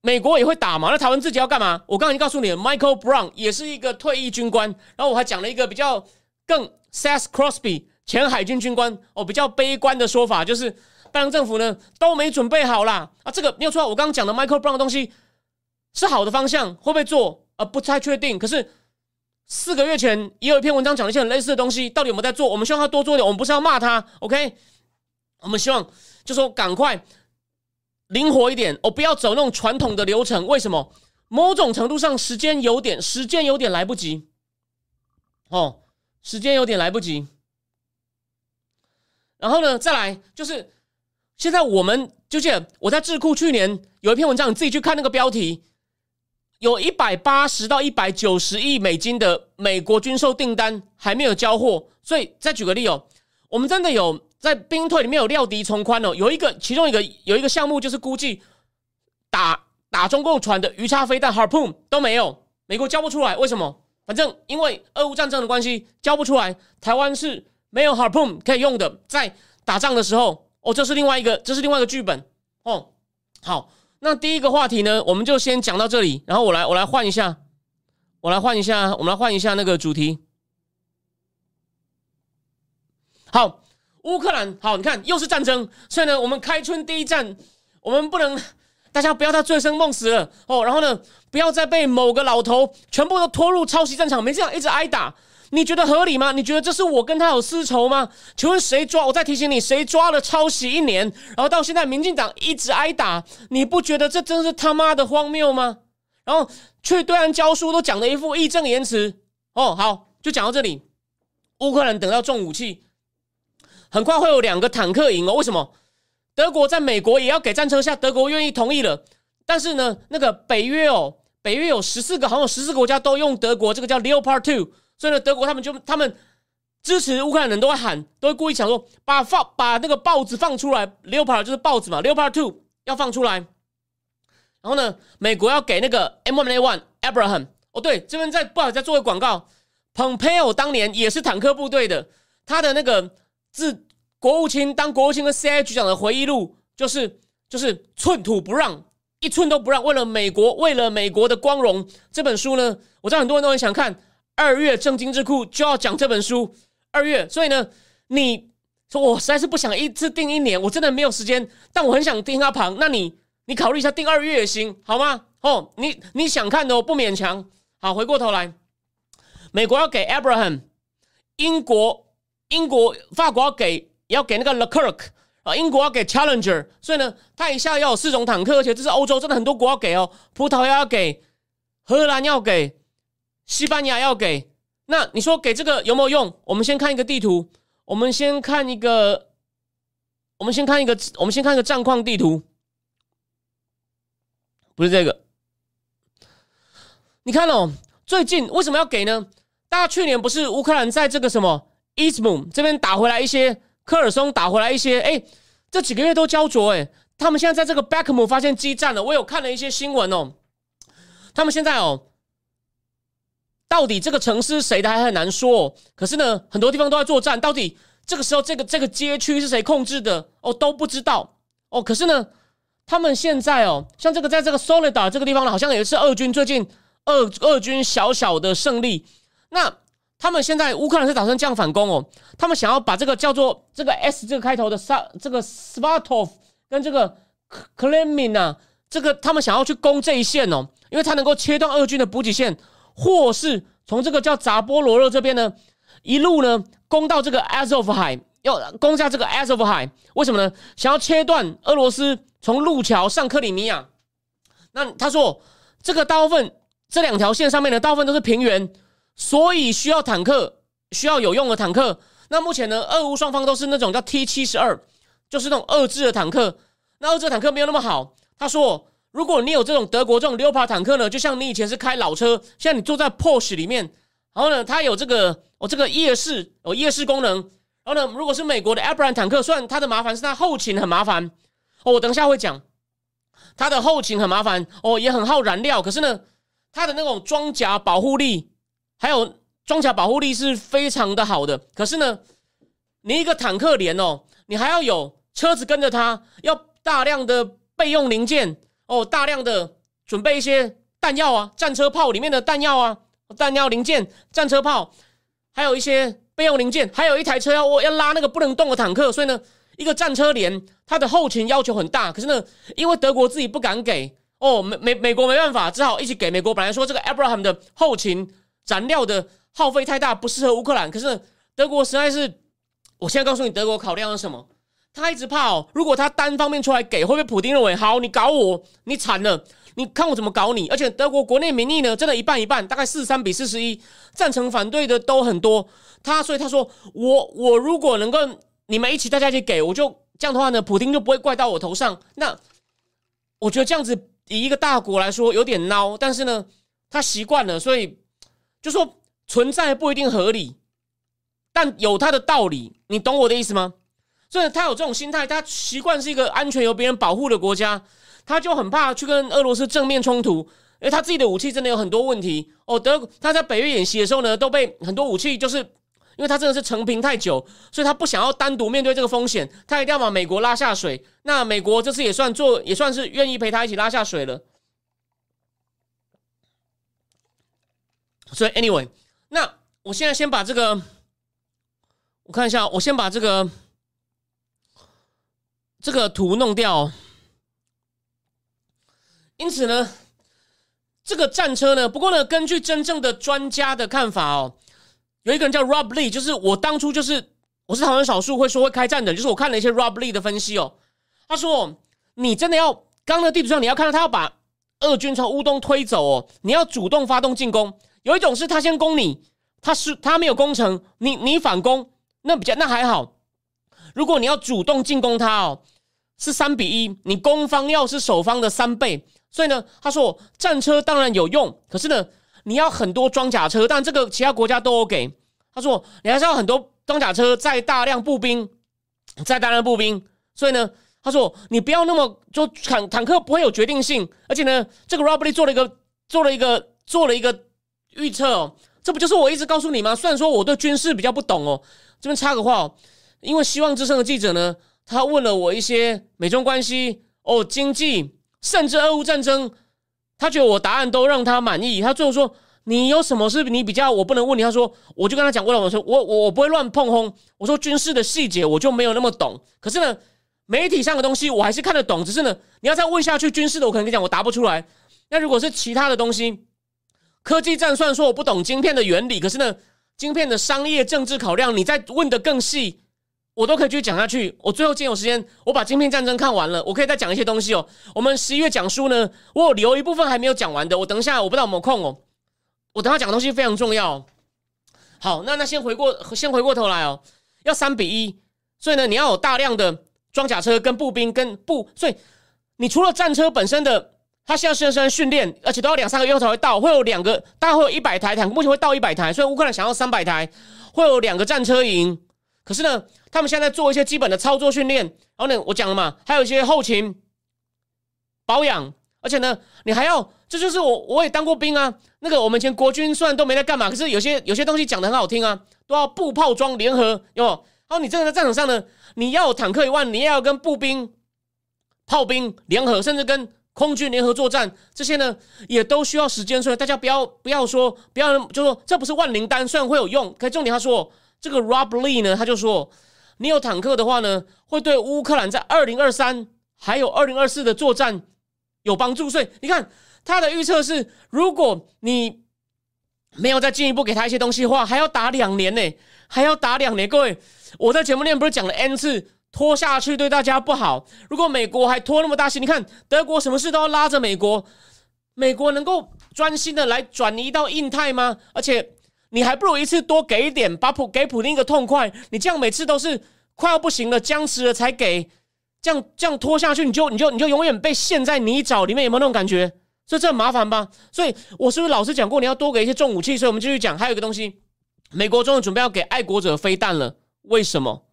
美国也会打嘛？那台湾自己要干嘛？我刚刚已经告诉你了，Michael Brown 也是一个退役军官。然后我还讲了一个比较更 Seth Crosby 前海军军官哦，比较悲观的说法，就是拜登政府呢都没准备好啦。啊！这个没有错，我刚刚讲的 Michael Brown 的东西是好的方向，会不会做？呃，不太确定。可是四个月前也有一篇文章讲了一些很类似的东西，到底有没有在做？我们希望他多做一点。我们不是要骂他，OK？我们希望就说赶快。灵活一点，哦，不要走那种传统的流程。为什么？某种程度上，时间有点，时间有点来不及。哦，时间有点来不及。然后呢，再来就是，现在我们就得我在智库去年有一篇文章，你自己去看那个标题，有一百八十到一百九十亿美金的美国军售订单还没有交货。所以再举个例哦，我们真的有。在兵退里面有料敌从宽哦，有一个其中一个有一个项目就是估计打打中共船的鱼叉飞弹 Harpoon 都没有，美国交不出来，为什么？反正因为俄乌战争的关系交不出来，台湾是没有 Harpoon 可以用的，在打仗的时候哦，这是另外一个这是另外一个剧本哦。好，那第一个话题呢，我们就先讲到这里，然后我来我来换一下，我来换一下，我们来换一下那个主题，好。乌克兰好，你看又是战争，所以呢，我们开春第一战，我们不能，大家不要再醉生梦死了哦。然后呢，不要再被某个老头全部都拖入抄袭战场，没这样一直挨打，你觉得合理吗？你觉得这是我跟他有私仇吗？请问谁抓？我再提醒你，谁抓了抄袭一年，然后到现在民进党一直挨打，你不觉得这真是他妈的荒谬吗？然后去对岸教书都讲的一副义正言辞哦。好，就讲到这里，乌克兰等到重武器。很快会有两个坦克营哦？为什么？德国在美国也要给战车下，德国愿意同意了。但是呢，那个北约哦，北约有十四个，好像有十四个国家都用德国这个叫 Leopard Two，所以呢，德国他们就他们支持乌克兰人都会喊，都会故意想说把放把那个豹子放出来，Leopard 就是豹子嘛，Leopard Two 要放出来。然后呢，美国要给那个 M One A One Abraham 哦，对，这边在不好再做个广告，Pompeo 当年也是坦克部队的，他的那个。自国务卿当国务卿跟 CIA 局长的回忆录，就是就是寸土不让，一寸都不让，为了美国，为了美国的光荣。这本书呢，我知道很多人都很想看。二月正经智库就要讲这本书。二月，所以呢，你说我实在是不想一次定一年，我真的没有时间，但我很想定他旁，那你你考虑一下定二月也行，好吗？哦，你你想看的，我不勉强。好，回过头来，美国要给 Abraham，英国、英国、法国要给要给那个 Leclerc 啊，英国要给 Challenger，所以呢，他一下要有四种坦克，而且这是欧洲，真的很多国要给哦，葡萄牙要给，荷兰要给，西班牙要给。那你说给这个有没有用？我们先看一个地图，我们先看一个，我们先看一个，我们先看一个战况地图，不是这个。你看哦，最近为什么要给呢？大家去年不是乌克兰在这个什么伊斯姆这边打回来一些，科尔松打回来一些，哎，这几个月都焦灼，哎，他们现在在这个 Backmu 发现激战了。我有看了一些新闻哦，他们现在哦，到底这个城市谁的还很难说。可是呢，很多地方都在作战，到底这个时候这个这个街区是谁控制的哦都不知道哦。可是呢，他们现在哦，像这个在这个 Solidar 这个地方呢，好像也是俄军最近。俄俄军小小的胜利，那他们现在乌克兰是打算这样反攻哦，他们想要把这个叫做这个 S 这个开头的萨这个 Svatov 跟这个 Klemin 啊，这个他们想要去攻这一线哦，因为它能够切断俄军的补给线，或是从这个叫扎波罗热这边呢，一路呢攻到这个 Azov 海，要攻下这个 Azov 海，为什么呢？想要切断俄罗斯从路桥上克里米亚。那他说这个大部分。这两条线上面呢，大部分都是平原，所以需要坦克，需要有用的坦克。那目前呢，俄乌双方都是那种叫 T 七十二，就是那种二制的坦克。那二制坦克没有那么好。他说，如果你有这种德国这种六八坦克呢，就像你以前是开老车，现在你坐在 Porsche 里面，然后呢，它有这个哦这个夜视哦夜视功能。然后呢，如果是美国的 Abram 坦克，虽然它的麻烦是它后勤很麻烦哦，我等一下会讲，它的后勤很麻烦哦，也很耗燃料，可是呢。它的那种装甲保护力，还有装甲保护力是非常的好的。可是呢，你一个坦克连哦，你还要有车子跟着它，要大量的备用零件哦，大量的准备一些弹药啊，战车炮里面的弹药啊，弹药零件，战车炮，还有一些备用零件，还有一台车要我要拉那个不能动的坦克，所以呢，一个战车连它的后勤要求很大。可是呢，因为德国自己不敢给。哦，美美美国没办法，只好一起给美国。本来说这个 Abraham 的后勤燃料的耗费太大，不适合乌克兰。可是德国实在是，我现在告诉你，德国考量是什么？他一直怕哦，如果他单方面出来给，会被普京认为好，你搞我，你惨了，你看我怎么搞你。而且德国国内民意呢，真的一半一半，大概四十三比四十一，赞成反对的都很多。他所以他说，我我如果能够你们一起大家一起给，我就这样的话呢，普京就不会怪到我头上。那我觉得这样子。以一个大国来说，有点孬，但是呢，他习惯了，所以就说存在不一定合理，但有他的道理，你懂我的意思吗？所以他有这种心态，他习惯是一个安全由别人保护的国家，他就很怕去跟俄罗斯正面冲突，因为他自己的武器真的有很多问题。哦，德他在北约演习的时候呢，都被很多武器就是。因为他真的是成平太久，所以他不想要单独面对这个风险，他一定要把美国拉下水。那美国这次也算做，也算是愿意陪他一起拉下水了。所以，anyway，那我现在先把这个，我看一下，我先把这个这个图弄掉。因此呢，这个战车呢，不过呢，根据真正的专家的看法哦。有一个人叫 Rob Lee，就是我当初就是我是台湾少数会说会开战的，就是我看了一些 Rob Lee 的分析哦。他说：“你真的要刚刚地图上你要看到他要把俄军从乌东推走哦，你要主动发动进攻。有一种是他先攻你，他是他没有攻城，你你反攻，那比较那还好。如果你要主动进攻他哦，是三比一，你攻方要是守方的三倍。所以呢，他说战车当然有用，可是呢。”你要很多装甲车，但这个其他国家都有给。他说，你还是要很多装甲车，载大量步兵，再大量步兵。所以呢，他说你不要那么就坦坦克不会有决定性。而且呢，这个 robbery 做了一个做了一个做了一个预测哦，这不就是我一直告诉你吗？虽然说我对军事比较不懂哦，这边插个话哦，因为希望之声的记者呢，他问了我一些美中关系哦、经济，甚至俄乌战争。他觉得我答案都让他满意，他最后说：“你有什么是你比较我不能问你？他说，我就跟他讲过了，我说我我我不会乱碰轰。我说军事的细节我就没有那么懂。可是呢，媒体上的东西我还是看得懂。只是呢，你要再问下去军事的，我可能跟你讲我答不出来。那如果是其他的东西，科技战算说我不懂晶片的原理，可是呢，晶片的商业政治考量，你再问的更细。我都可以继续讲下去。我最后今天有时间，我把《晶片战争》看完了，我可以再讲一些东西哦。我们十一月讲书呢，我有留一部分还没有讲完的。我等一下，我不知道有没有空哦。我等下讲的东西非常重要。好，那那先回过，先回过头来哦。要三比一，所以呢，你要有大量的装甲车跟步兵跟步，所以你除了战车本身的，他现在现在训练，而且都要两三个月才会到，会有两个，大概会有一百台坦克，目前会到一百台，所以乌克兰想要三百台，会有两个战车营。可是呢，他们现在做一些基本的操作训练，然后呢，我讲了嘛，还有一些后勤保养，而且呢，你还要，这就是我我也当过兵啊。那个我们以前国军虽然都没在干嘛，可是有些有些东西讲的很好听啊，都要步炮装联合，有。然后你真的在战场上呢，你要坦克以外，你也要跟步兵、炮兵联合，甚至跟空军联合作战，这些呢也都需要时间。所以大家不要不要说不要就说这不是万灵丹，虽然会有用，可重点他说。这个 Rob Lee 呢，他就说，你有坦克的话呢，会对乌克兰在二零二三还有二零二四的作战有帮助。所以你看他的预测是，如果你没有再进一步给他一些东西的话，还要打两年呢，还要打两年。各位，我在节目里面不是讲了 N 次，拖下去对大家不好。如果美国还拖那么大心，你看德国什么事都要拉着美国，美国能够专心的来转移到印太吗？而且。你还不如一次多给一点，把普给普丁一个痛快。你这样每次都是快要不行了、僵持了才给，这样这样拖下去，你就你就你就永远被陷在泥沼里面，有没有那种感觉？所以这很麻烦吧？所以我是不是老师讲过，你要多给一些重武器？所以我们继续讲，还有一个东西，美国终于准备要给爱国者飞弹了。为什么？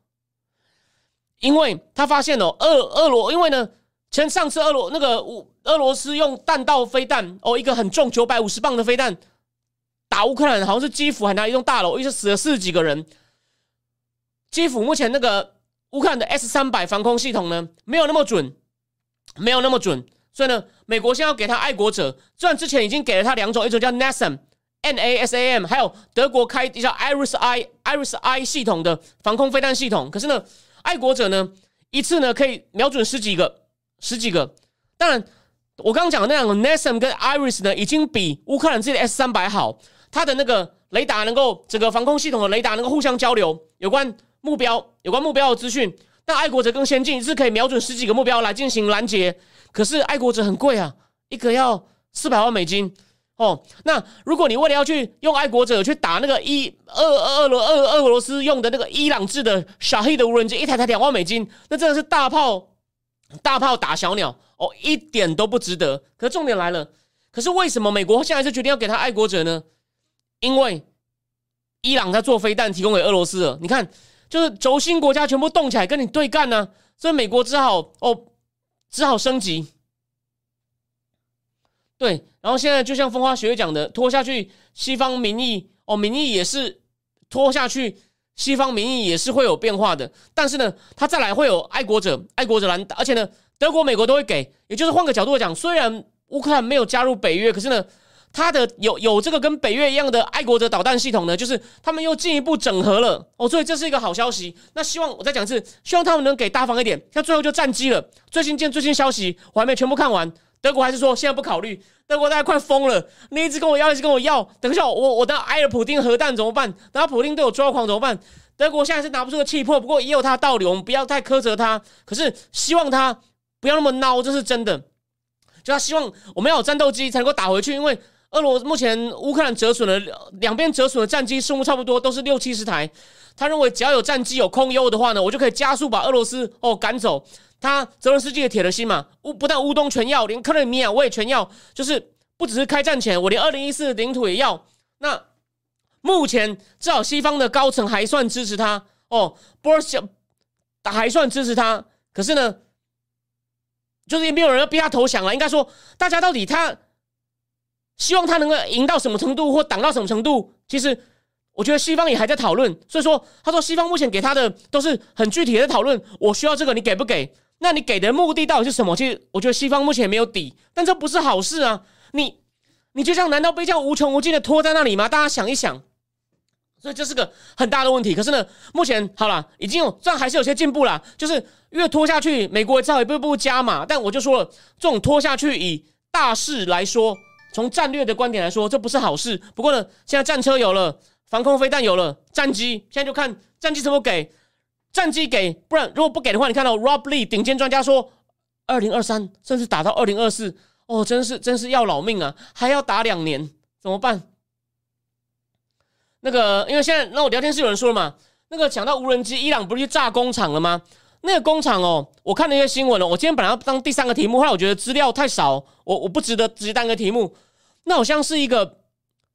因为他发现哦，俄俄罗，因为呢，前上次俄罗那个俄罗斯用弹道飞弹哦，一个很重九百五十磅的飞弹。打乌克兰好像是基辅还拿一栋大楼，一直死了四十几个人。基辅目前那个乌克兰的 S 三百防空系统呢，没有那么准，没有那么准。所以呢，美国现在要给他爱国者，虽然之前已经给了他两种，一种叫 NASAM N A S A M，还有德国开叫 Iris I Iris I 系统的防空飞弹系统。可是呢，爱国者呢一次呢可以瞄准十几个，十几个。当然，我刚刚讲的那两个 NASAM 跟 Iris 呢，已经比乌克兰自己的 S 三百好。它的那个雷达能够整个防空系统的雷达能够互相交流，有关目标有关目标的资讯。但爱国者更先进，是可以瞄准十几个目标来进行拦截。可是爱国者很贵啊，一个要四百万美金哦。那如果你为了要去用爱国者去打那个伊俄俄罗俄俄罗斯用的那个伊朗制的小黑的无人机，一台才两万美金，那真的是大炮大炮打小鸟哦，一点都不值得。可是重点来了，可是为什么美国现在是决定要给他爱国者呢？因为伊朗在做飞弹提供给俄罗斯了，你看，就是轴心国家全部动起来跟你对干呢，所以美国只好哦，只好升级。对，然后现在就像风花雪月讲的，拖下去，西方民意哦，民意也是拖下去，西方民意也是会有变化的。但是呢，他再来会有爱国者，爱国者来，而且呢，德国、美国都会给。也就是换个角度讲，虽然乌克兰没有加入北约，可是呢。他的有有这个跟北约一样的爱国者导弹系统呢，就是他们又进一步整合了哦，所以这是一个好消息。那希望我再讲一次，希望他们能给大方一点。像最后就战机了，最新见最新消息，我还没全部看完。德国还是说现在不考虑，德国大家快疯了，你一直跟我要，一直跟我要。等一下，我我等挨了普丁核弹怎么办？等下普丁对我抓狂怎么办？德国现在是拿不出个气魄，不过也有他的道理，我们不要太苛责他。可是希望他不要那么孬，这是真的。就他希望我们要有战斗机才能够打回去，因为。俄罗目前乌克兰折损了两边折损的战机数目差不多都是六七十台，他认为只要有战机有空优的话呢，我就可以加速把俄罗斯哦赶走。他泽伦斯基也铁了心嘛，乌不但乌东全要，连克里米亚我也全要，就是不只是开战前，我连二零一四的领土也要。那目前至少西方的高层还算支持他哦，波尔小还算支持他，可是呢，就是也没有人要逼他投降了。应该说，大家到底他。希望他能够赢到什么程度，或挡到什么程度？其实，我觉得西方也还在讨论。所以说，他说西方目前给他的都是很具体的讨论。我需要这个，你给不给？那你给的目的到底是什么？其实，我觉得西方目前没有底，但这不是好事啊！你你就这样难道被这样无穷无尽的拖在那里吗？大家想一想。所以这是个很大的问题。可是呢，目前好了，已经有这样还是有些进步了。就是越拖下去，美国只好一步步加码。但我就说了，这种拖下去，以大势来说，从战略的观点来说，这不是好事。不过呢，现在战车有了，防空飞弹有了，战机现在就看战机怎么给，战机给，不然如果不给的话，你看到 Rob Lee 顶尖专家说，二零二三甚至打到二零二四，哦，真是真是要老命啊，还要打两年，怎么办？那个，因为现在那我聊天室有人说了嘛，那个讲到无人机，伊朗不是去炸工厂了吗？那个工厂哦，我看了一些新闻了。我今天本来要当第三个题目，后来我觉得资料太少，我我不值得直接当个题目。那好像是一个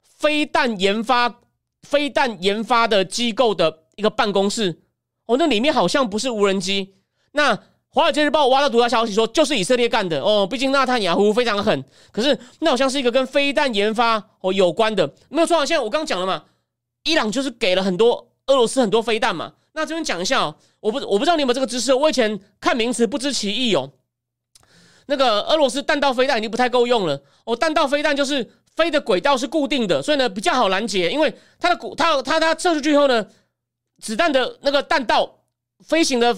飞弹研发、飞弹研发的机构的一个办公室哦，那里面好像不是无人机。那华尔街日报挖到独家消息说，就是以色列干的哦，毕竟纳坦雅胡非常狠。可是那好像是一个跟飞弹研发哦有关的，没有错。现在我刚讲了嘛。伊朗就是给了很多俄罗斯很多飞弹嘛，那这边讲一下哦，我不我不知道你有没有这个知识，我以前看名词不知其意哦。那个俄罗斯弹道飞弹已经不太够用了哦，弹道飞弹就是飞的轨道是固定的，所以呢比较好拦截，因为它的它它它射出去后呢，子弹的那个弹道飞行的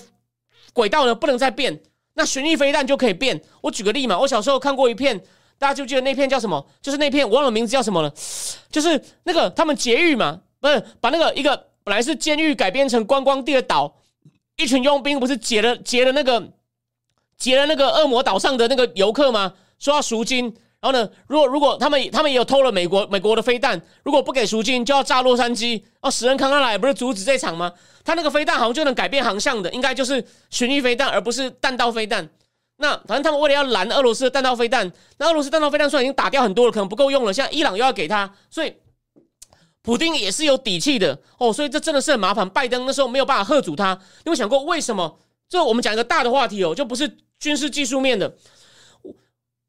轨道呢不能再变，那巡弋飞弹就可以变。我举个例嘛，我小时候看过一片。大家就记得那片叫什么？就是那片我忘了名字叫什么了，就是那个他们劫狱嘛，不是把那个一个本来是监狱改编成观光地的岛，一群佣兵不是劫了劫了那个劫了那个恶魔岛上的那个游客吗？说要赎金，然后呢，如果如果他们他们也有偷了美国美国的飞弹，如果不给赎金就要炸洛杉矶，哦，史人康康来不是阻止这场吗？他那个飞弹好像就能改变航向的，应该就是巡弋飞弹，而不是弹道飞弹。那反正他们为了要拦俄罗斯的弹道飞弹，那俄罗斯弹道飞弹虽然已经打掉很多了，可能不够用了。现在伊朗又要给他，所以普丁也是有底气的哦。所以这真的是很麻烦。拜登那时候没有办法喝阻他。你有想过为什么？这我们讲一个大的话题哦，就不是军事技术面的。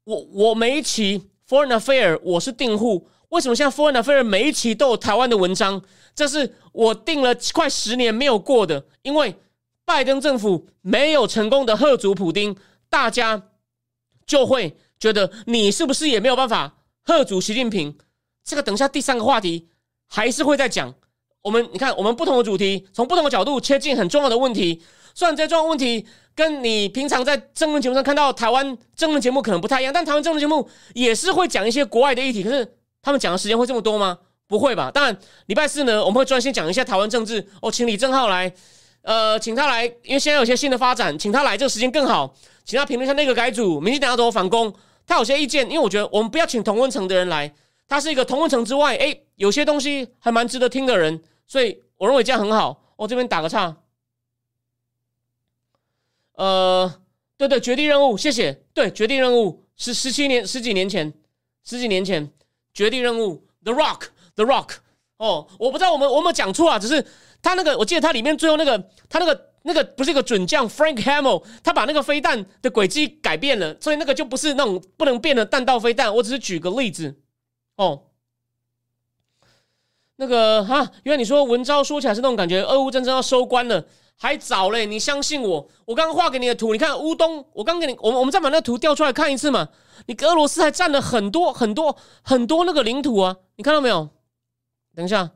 我我每一期 Foreign Affair 我是订户，为什么现在 Foreign Affair 每一期都有台湾的文章？这是我订了快十年没有过的，因为拜登政府没有成功的喝阻普丁。大家就会觉得你是不是也没有办法贺主习近平？这个等下第三个话题还是会再讲。我们你看，我们不同的主题，从不同的角度切进很重要的问题。虽然这些重要问题跟你平常在政论节目上看到台湾政论节目可能不太一样，但台湾政论节目也是会讲一些国外的议题。可是他们讲的时间会这么多吗？不会吧？当然，礼拜四呢，我们会专心讲一下台湾政治。哦，请李正浩来，呃，请他来，因为现在有些新的发展，请他来，这个时间更好。请他评论一下那个改组，明天等下怎么反攻？他有些意见，因为我觉得我们不要请同温层的人来，他是一个同温层之外，哎，有些东西还蛮值得听的人，所以我认为这样很好。我这边打个岔。呃，对对，绝地任务，谢谢。对，绝地任务是十七年十几年前，十几年前，绝地任务，The Rock，The Rock。哦，我不知道我们我们讲错啊，只是他那个，我记得他里面最后那个，他那个。那个不是一个准将 Frank Hamill，他把那个飞弹的轨迹改变了，所以那个就不是那种不能变的弹道飞弹。我只是举个例子哦。那个哈，因为你说文昭说起来是那种感觉，俄乌战争要收官了，还早嘞。你相信我，我刚刚画给你的图，你看乌东，我刚给你，我们我们再把那图调出来看一次嘛。你俄罗斯还占了很多很多很多那个领土啊，你看到没有？等一下。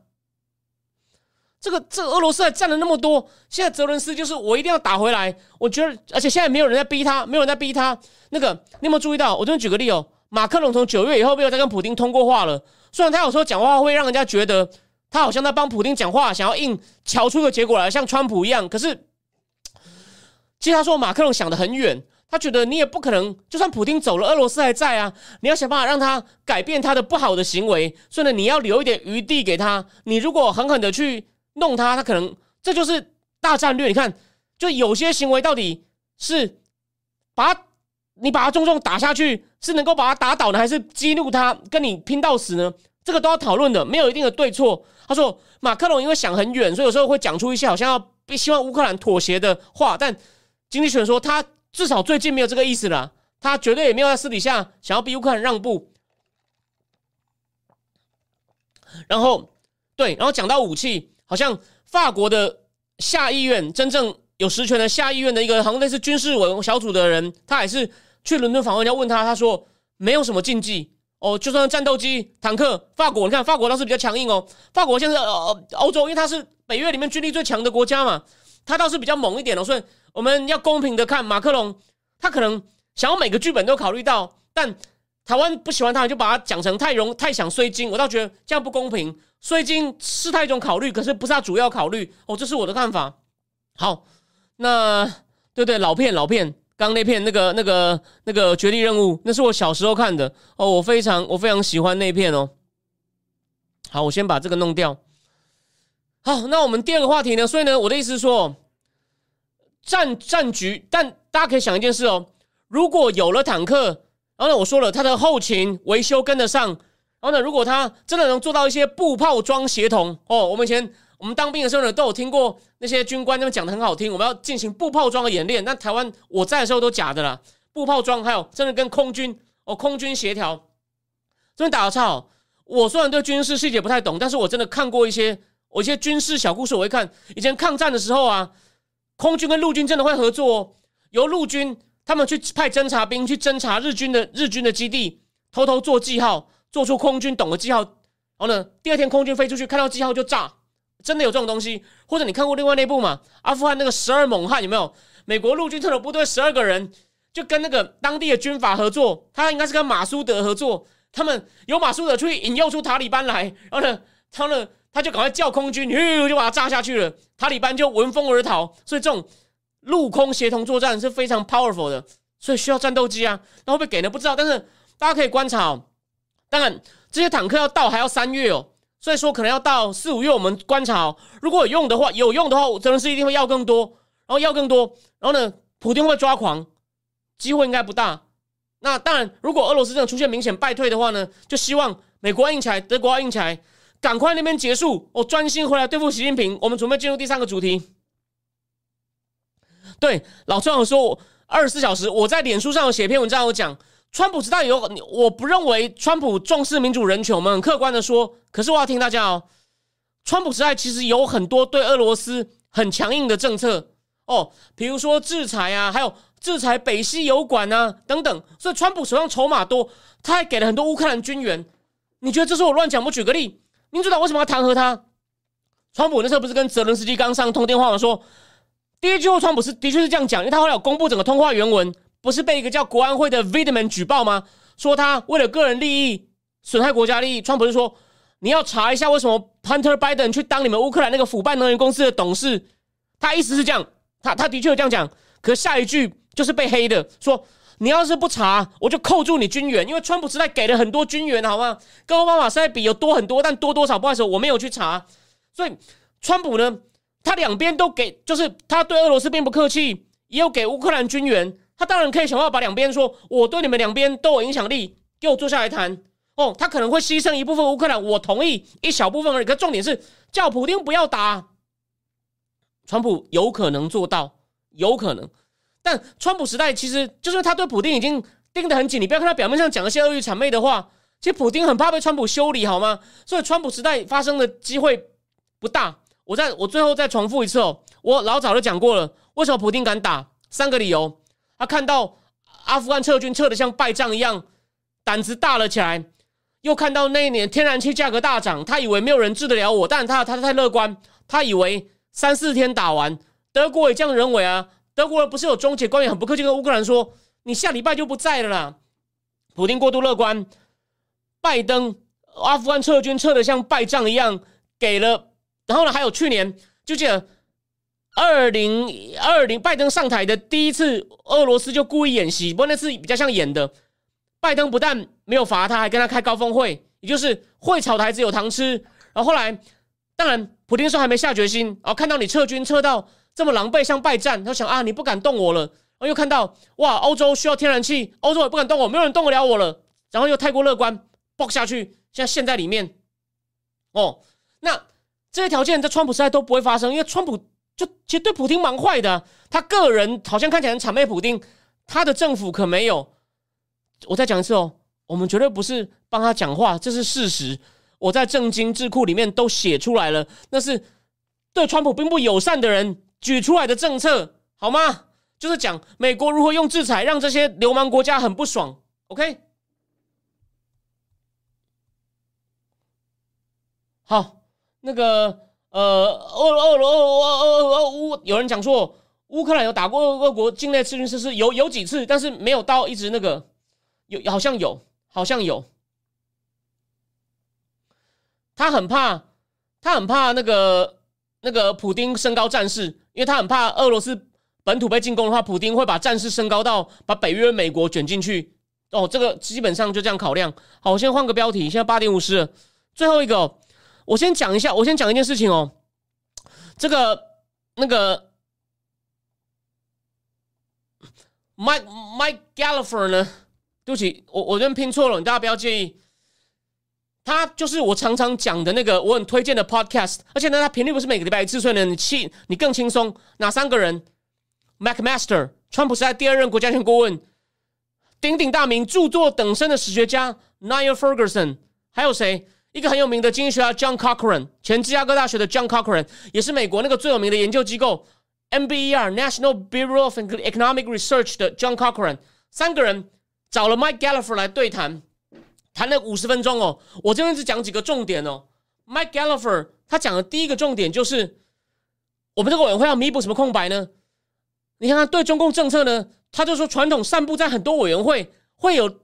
这个这个俄罗斯还占了那么多，现在泽伦斯就是我一定要打回来。我觉得，而且现在没有人在逼他，没有人在逼他。那个你有没有注意到？我这边举个例哦，马克龙从九月以后没有再跟普京通过话了。虽然他有时候讲话会让人家觉得他好像在帮普京讲话，想要硬瞧出个结果来，像川普一样。可是，其实他说马克龙想的很远，他觉得你也不可能，就算普京走了，俄罗斯还在啊。你要想办法让他改变他的不好的行为，所以呢，你要留一点余地给他。你如果狠狠的去。弄他，他可能这就是大战略。你看，就有些行为到底是把你把他重重打下去，是能够把他打倒呢，还是激怒他跟你拼到死呢？这个都要讨论的，没有一定的对错。他说，马克龙因为想很远，所以有时候会讲出一些好像要希望乌克兰妥协的话。但经济学人说，他至少最近没有这个意思了，他绝对也没有在私底下想要逼乌克兰让步。然后，对，然后讲到武器。好像法国的下议院真正有实权的下议院的一个好像类似军事委小组的人，他还是去伦敦访问，要问他，他说没有什么禁忌哦，就算战斗机、坦克，法国你看法国倒是比较强硬哦。法国现在呃欧洲，因为它是北约里面军力最强的国家嘛，它倒是比较猛一点哦。所以我们要公平的看马克龙，他可能想要每个剧本都考虑到，但台湾不喜欢他，就把他讲成太容太想衰金，我倒觉得这样不公平。衰金是他一种考虑，可是不是他主要考虑哦，这是我的看法。好，那对对，老片老片。刚那片那个那个那个绝地任务，那是我小时候看的哦，我非常我非常喜欢那片哦。好，我先把这个弄掉。好，那我们第二个话题呢？所以呢，我的意思是说，战战局，但大家可以想一件事哦，如果有了坦克，然后呢，我说了，它的后勤维修跟得上，然后呢，如果它真的能做到一些步炮装协同哦，我们以前。我们当兵的时候呢，都有听过那些军官他们讲的很好听。我们要进行步炮装的演练，那台湾我在的时候都假的啦。步炮装还有真的跟空军哦，空军协调，这边打个岔。我虽然对军事细节不太懂，但是我真的看过一些我一些军事小故事。我会看以前抗战的时候啊，空军跟陆军真的会合作，哦由陆军他们去派侦察兵去侦察日军的日军的基地，偷偷做记号，做出空军懂的记号，然后呢，第二天空军飞出去看到记号就炸。真的有这种东西，或者你看过另外那部嘛？阿富汗那个十二猛汉有没有？美国陆军特种部队十二个人就跟那个当地的军阀合作，他应该是跟马苏德合作，他们由马苏德去引诱出塔利班来，然后呢，他呢他就赶快叫空军，就把他炸下去了，塔利班就闻风而逃。所以这种陆空协同作战是非常 powerful 的，所以需要战斗机啊。那会不会给呢？不知道，但是大家可以观察哦。当然，这些坦克要到还要三月哦。所以说可能要到四五月，我们观察，哦如果有用的话，有用的话，泽连斯一定会要更多，然后要更多，然后呢，普京会抓狂？机会应该不大。那当然，如果俄罗斯真的出现明显败退的话呢，就希望美国硬起来，德国要硬起来，赶快那边结束，我专心回来对付习近平。我们准备进入第三个主题。对，老川有说，二十四小时，我在脸书上有写篇文章，有讲。川普时代有，我不认为川普重视民主人权。我们很客观的说，可是我要听大家哦。川普时代其实有很多对俄罗斯很强硬的政策哦，比如说制裁啊，还有制裁北溪油管啊等等。所以川普手上筹码多，他还给了很多乌克兰军援。你觉得这是我乱讲？我举个例，民主党为什么要弹劾他？川普那时候不是跟泽伦斯基刚上通电话吗？说第一句话，川普是的确是这样讲，因为他后来有公布整个通话原文。不是被一个叫国安会的 Vidman 举报吗？说他为了个人利益损害国家利益。川普就说：“你要查一下为什么 Hunter Biden 去当你们乌克兰那个腐败能源公司的董事。”他意思是这样，他他的确有这样讲。可下一句就是被黑的，说：“你要是不查，我就扣住你军援。”因为川普时代给了很多军援，好吗？跟奥巴马时代比有多很多，但多多少不好意思，我没有去查。所以川普呢，他两边都给，就是他对俄罗斯并不客气，也有给乌克兰军援。他当然可以想办法把两边说，我对你们两边都有影响力，给我坐下来谈。哦，他可能会牺牲一部分乌克兰，我同意一小部分而已。可重点是叫普京不要打，川普有可能做到，有可能。但川普时代其实就是他对普京已经盯得很紧，你不要看他表面上讲一些恶语谄媚的话，其实普京很怕被川普修理，好吗？所以川普时代发生的机会不大。我再我最后再重复一次哦，我老早就讲过了，为什么普京敢打？三个理由。他看到阿富汗撤军撤的像败仗一样，胆子大了起来。又看到那一年天然气价格大涨，他以为没有人治得了我，但他他太乐观，他以为三四天打完。德国也这样认为啊。德国人不是有终结官员很不客气跟乌克兰说：“你下礼拜就不在了啦。”普京过度乐观，拜登阿富汗撤军撤的像败仗一样，给了。然后呢，还有去年就记得。二零二零，拜登上台的第一次，俄罗斯就故意演习，不过那次比较像演的。拜登不但没有罚他，还跟他开高峰会，也就是会炒台子有糖吃。然后后来，当然普京说还没下决心，然后看到你撤军撤到这么狼狈，像败战，他想啊，你不敢动我了。然后又看到哇，欧洲需要天然气，欧洲也不敢动我，没有人动得了我了。然后又太过乐观，爆下去，现在陷在里面。哦，那这些条件在川普时代都不会发生，因为川普。就其实对普京蛮坏的他个人好像看起来很谄媚普京他的政府可没有我再讲一次哦我们绝对不是帮他讲话这是事实。我在政经智库里面都写出来了那是对川普并不友善的人举出来的政策好吗？就是讲美国如何用制裁让这些流氓国家很不爽 ok 好那个呃，俄俄罗俄俄俄乌有人讲说乌克兰有打过俄国境内次军设施，有有几次，但是没有到一直那个有好像有好像有，他很怕他很怕那个那个普丁升高战事，因为他很怕俄罗斯本土被进攻的话，普丁会把战事升高到把北约美国卷进去。哦，这个基本上就这样考量。好，我先换个标题，现在八点五十，最后一个。我先讲一下，我先讲一件事情哦。这个那个 Mike Mike Gallagher 呢？对不起，我我这边拼错了，你大家不要介意。他就是我常常讲的那个我很推荐的 Podcast，而且呢，他频率不是每个礼拜一次，所以呢，你轻你更轻松。哪三个人？MacMaster，川普时代第二任国家安全顾问，鼎鼎大名、著作等身的史学家 Niall Ferguson，还有谁？一个很有名的经济学家 John Cochrane，前芝加哥大学的 John Cochrane，也是美国那个最有名的研究机构 NBER National Bureau of Economic Research 的 John Cochrane，三个人找了 Mike Gallagher 来对谈，谈了五十分钟哦。我这边只讲几个重点哦。Mike Gallagher 他讲的第一个重点就是，我们这个委员会要弥补什么空白呢？你看看对中共政策呢，他就说传统散布在很多委员会会有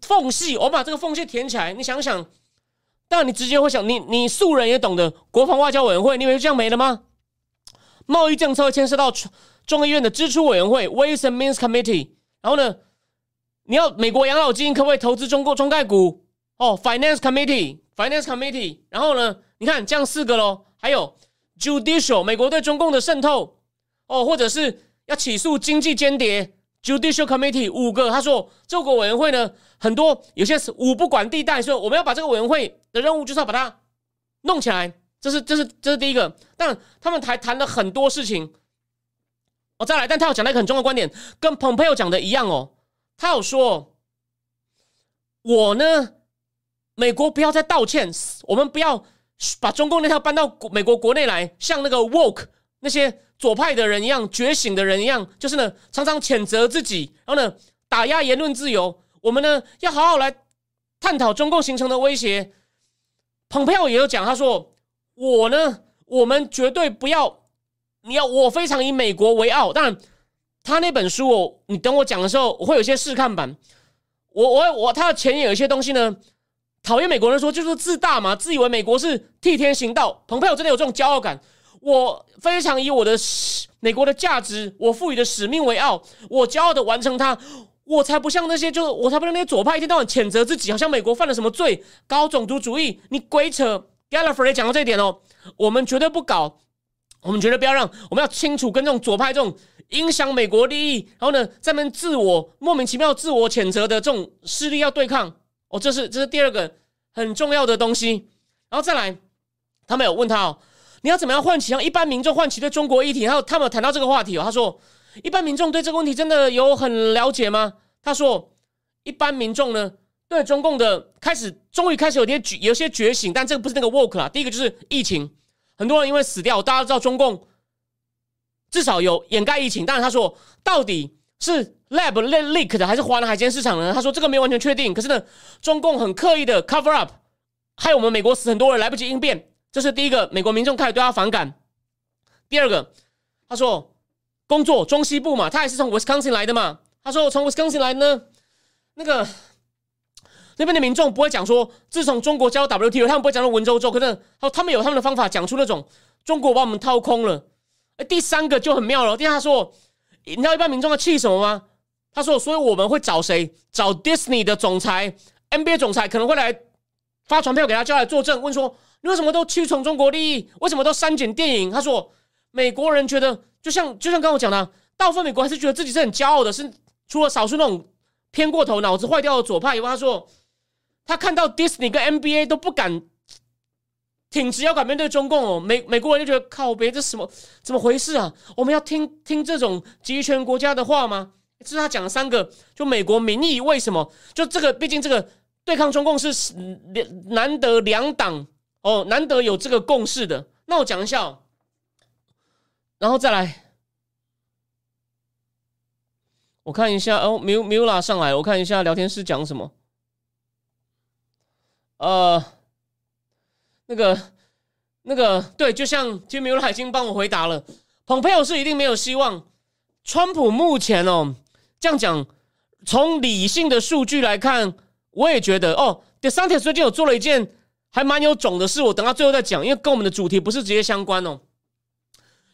缝隙，我把这个缝隙填起来。你想想。但你直接会想，你你素人也懂得国防外交委员会，你以为这样没了吗？贸易政策牵涉到众议院的支出委员会 （Ways and Means Committee）。然后呢，你要美国养老金可不可以投资中国中概股？哦，Finance Committee，Finance Committee。然后呢，你看这样四个喽，还有 Judicial，美国对中共的渗透哦，或者是要起诉经济间谍。Judicial Committee 五个，他说这个委员会呢，很多有些是五不管地带，所以我们要把这个委员会的任务就是要把它弄起来，这是这是这是第一个。但他们还谈了很多事情。我再来，但他有讲了一个很重要的观点，跟 Pompeo 讲的一样哦。他有说，我呢，美国不要再道歉，我们不要把中共那套搬到美国国内来，像那个 Woke 那些。左派的人一样，觉醒的人一样，就是呢，常常谴责自己，然后呢，打压言论自由。我们呢，要好好来探讨中共形成的威胁。蓬佩奥也有讲，他说：“我呢，我们绝对不要，你要我非常以美国为傲。当然，他那本书哦，你等我讲的时候，我会有些试看版。我我我，他的前言有一些东西呢，讨厌美国人说就是自大嘛，自以为美国是替天行道。蓬佩奥真的有这种骄傲感。”我非常以我的美国的价值，我赋予的使命为傲，我骄傲的完成它。我才不像那些，就我才不像那些左派一天到晚谴责自己，好像美国犯了什么罪，搞种族主义。你鬼扯！Gallagher 也讲到这一点哦，我们绝对不搞，我们绝对不要让，我们要清楚跟这种左派这种影响美国利益，然后呢，在们自我莫名其妙自我谴责的这种势力要对抗。哦，这是这是第二个很重要的东西。然后再来，他们有问他哦。你要怎么样唤起让一般民众唤起对中国议题？还有他们谈到这个话题哦。他说，一般民众对这个问题真的有很了解吗？他说，一般民众呢对中共的开始终于开始有点觉有些觉醒，但这个不是那个 work 啦。第一个就是疫情，很多人因为死掉，大家知道中共至少有掩盖疫情。但是他说，到底是 lab leak 的还是华南海鲜市场呢？他说这个没有完全确定。可是呢，中共很刻意的 cover up，害我们美国死很多人，来不及应变。这是第一个，美国民众开始对他反感。第二个，他说工作中西部嘛，他也是从 Wisconsin 来的嘛。他说我从 Wisconsin 来呢，那个那边的民众不会讲说，自从中国加入 WTO，他们不会讲到文州州，可是他他们有他们的方法讲出那种中国把我们掏空了。哎，第三个就很妙了。第二，他说你知道一般民众要气什么吗？他说，所以我们会找谁？找 Disney 的总裁，NBA 总裁可能会来发传票给他叫来作证，问说。你为什么都屈从中国利益？为什么都删减电影？他说，美国人觉得，就像就像刚我讲的，大部分美国还是觉得自己是很骄傲的，是除了少数那种偏过头、脑子坏掉的左派以外，他说，他看到 Disney 跟 NBA 都不敢挺直腰杆面对中共哦。美美国人就觉得靠，别这什么怎么回事啊？我们要听听这种集权国家的话吗？这是他讲了三个，就美国民意为什么？就这个，毕竟这个对抗中共是两难得两党。哦，难得有这个共识的，那我讲一下，然后再来，我看一下哦，Mil Mila 上来，我看一下聊天室讲什么。呃，那个那个对，就像 Tim Miller 已经帮我回答了，蓬佩奥是一定没有希望。川普目前哦，这样讲，从理性的数据来看，我也觉得哦，DeSantis 最近有做了一件还蛮有种的事，我等到最后再讲，因为跟我们的主题不是直接相关哦。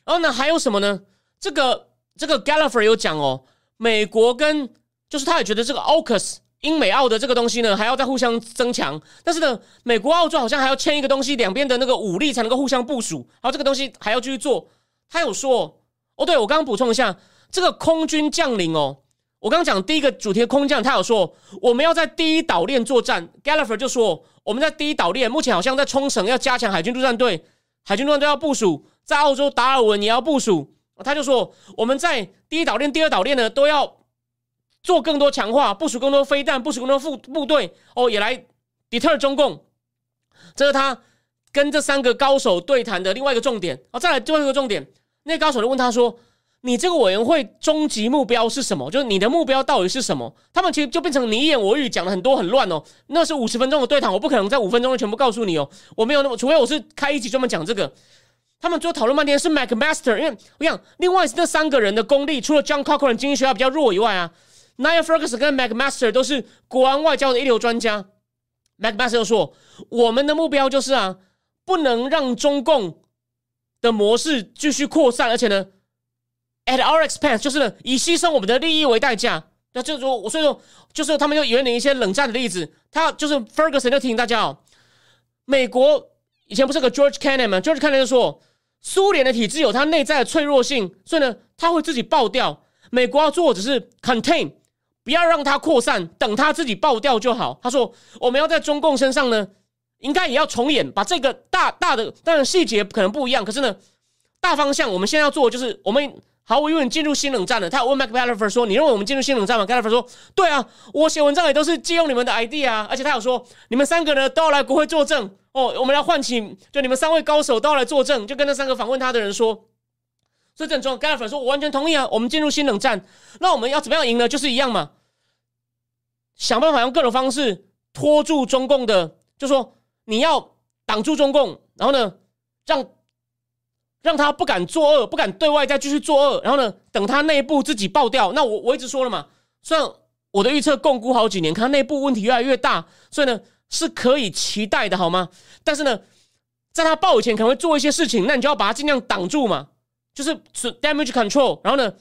然后呢，还有什么呢？这个这个 Gallagher 有讲哦，美国跟就是他也觉得这个 AUKUS 英美澳的这个东西呢，还要再互相增强。但是呢，美国澳洲好像还要签一个东西，两边的那个武力才能够互相部署。然后这个东西还要继续做。他有说哦，对我刚刚补充一下。这个空军将领哦，我刚刚讲第一个主题的空降，他有说我们要在第一岛链作战。Gallagher 就说我们在第一岛链，目前好像在冲绳要加强海军陆战队，海军陆战队要部署，在澳洲达尔文也要部署。他就说我们在第一岛链、第二岛链呢，都要做更多强化，部署更多飞弹，部署更多副部队哦，也来 deter 中共。这是他跟这三个高手对谈的另外一个重点。哦，再来最后一个重点，那高手就问他说。你这个委员会终极目标是什么？就是你的目标到底是什么？他们其实就变成你一言我一语，讲了很多很乱哦。那是五十分钟的对谈，我不可能在五分钟内全部告诉你哦。我没有那么，除非我是开一集专门讲这个。他们最后讨论半天是 Mac Master，因为我想另外那三个人的功力，除了 John Cochrane 经济学家比较弱以外啊，Niall Ferguson 跟 Mac Master 都是国安外交的一流专家。Mac Master 又说：“我们的目标就是啊，不能让中共的模式继续扩散，而且呢。” At our expense，就是呢，以牺牲我们的利益为代价。那就是说，我所以说，就是他们就引领一些冷战的例子。他就是 Ferguson 就提醒大家哦，美国以前不是个 George Kennan 吗？George Kennan 就说，苏联的体制有它内在的脆弱性，所以呢，它会自己爆掉。美国要做只是 contain，不要让它扩散，等它自己爆掉就好。他说，我们要在中共身上呢，应该也要重演，把这个大大的，当然细节可能不一样，可是呢，大方向我们现在要做就是我们。好，我以为你进入新冷战了。他有问 Mac Gallagher 说：“你认为我们进入新冷战吗？”Gallagher 说：“对啊，我写文章也都是借用你们的 idea 啊。”而且他有说：“你们三个呢都要来国会作证哦，我们要唤起，就你们三位高手都要来作证。”就跟那三个访问他的人说。所以这种 Gallagher 说：“我完全同意啊，我们进入新冷战。那我们要怎么样赢呢？就是一样嘛，想办法用各种方式拖住中共的，就说你要挡住中共，然后呢让。”让他不敢作恶，不敢对外再继续作恶，然后呢，等他内部自己爆掉。那我我一直说了嘛，虽然我的预测共估好几年，看他内部问题越来越大，所以呢是可以期待的，好吗？但是呢，在他爆以前可能会做一些事情，那你就要把他尽量挡住嘛，就是 damage control。然后呢，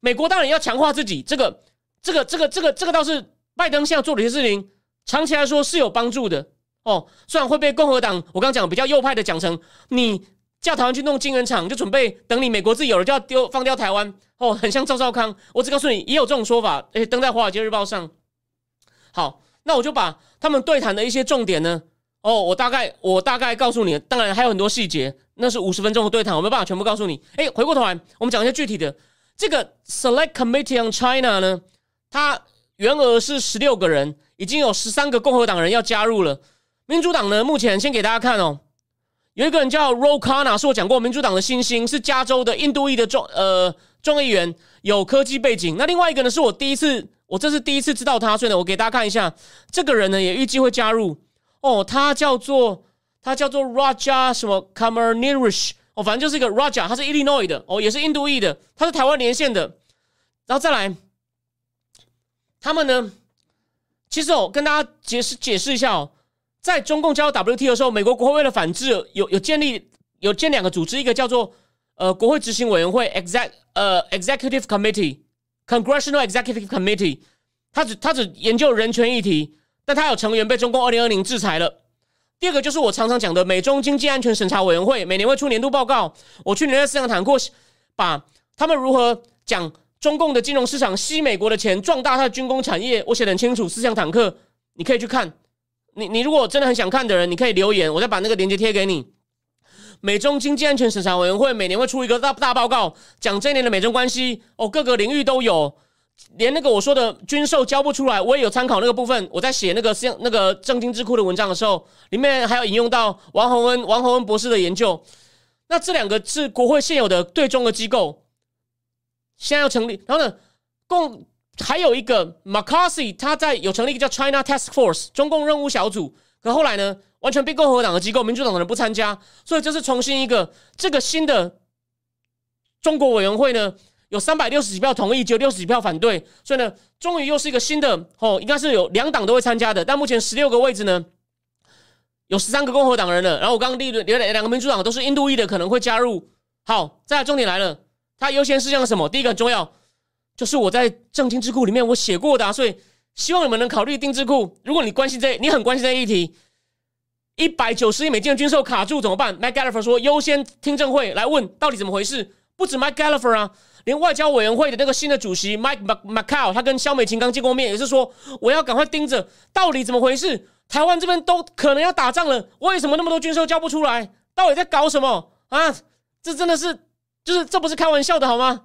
美国当然要强化自己，这个这个这个这个这个倒是拜登现在做的一些事情，长期来说是有帮助的哦。虽然会被共和党我刚讲比较右派的讲成你。叫台湾去弄晶圆厂，就准备等你美国自己有了就要丢放掉台湾哦，很像赵少康。我只告诉你，也有这种说法，而且登在《华尔街日报》上。好，那我就把他们对谈的一些重点呢，哦，我大概我大概告诉你。当然还有很多细节，那是五十分钟的对谈，我没办法全部告诉你。哎，回过头来，我们讲一些具体的。这个 Select Committee on China 呢，它原额是十六个人，已经有十三个共和党人要加入了。民主党呢，目前先给大家看哦。有一个人叫 Ro Khanna，是我讲过民主党的新星，是加州的印度裔的众呃众议员，有科技背景。那另外一个呢，是我第一次，我这是第一次知道他，所以呢，我给大家看一下，这个人呢也预计会加入。哦，他叫做他叫做 Raja 什么 Kamarnirish，哦，反正就是一个 Raja，他是 Illinois 的，哦，也是印度裔的，他是台湾连线的。然后再来，他们呢，其实我跟大家解释解释一下哦。在中共加入 WT 的时候，美国国会为了反制，有有建立有建两个组织，一个叫做呃国会执行委员会 （exec 呃 executive committee），Congressional Executive Committee，他只他只研究人权议题，但他有成员被中共二零二零制裁了。第二个就是我常常讲的美中经济安全审查委员会，每年会出年度报告。我去年在市场谈过，把他们如何讲中共的金融市场吸美国的钱，壮大它的军工产业，我写的很清楚。思想坦克，你可以去看。你你如果真的很想看的人，你可以留言，我再把那个链接贴给你。美中经济安全审查委员会每年会出一个大大报告，讲这一年的美中关系哦，各个领域都有，连那个我说的军售交不出来，我也有参考那个部分。我在写那个像那个正经智库的文章的时候，里面还有引用到王洪恩王洪恩博士的研究。那这两个是国会现有的对中的机构，现在要成立，然后呢，共。还有一个 McCarthy，他在有成立一个叫 China Task Force 中共任务小组，可后来呢，完全被共和党的机构、民主党的人不参加，所以这是重新一个这个新的中国委员会呢，有三百六十几票同意，只有六十几票反对，所以呢，终于又是一个新的哦，应该是有两党都会参加的，但目前十六个位置呢，有十三个共和党人了，然后我刚刚列了两两个民主党都是印度裔的，可能会加入。好，再来重点来了，它优先事项是什么？第一个很重要，就是我在正经智库里面我写过的，所以希望你们能考虑定制库。如果你关心这，你很关心这议题，一百九十亿美金的军售卡住怎么办？Mike Gallagher 说优先听证会来问到底怎么回事。不止 Mike Gallagher 啊，连外交委员会的那个新的主席 Mike Macau，他跟肖美琴刚见过面，也是说我要赶快盯着到底怎么回事。台湾这边都可能要打仗了，为什么那么多军售交不出来？到底在搞什么啊？这真的是，就是这不是开玩笑的好吗？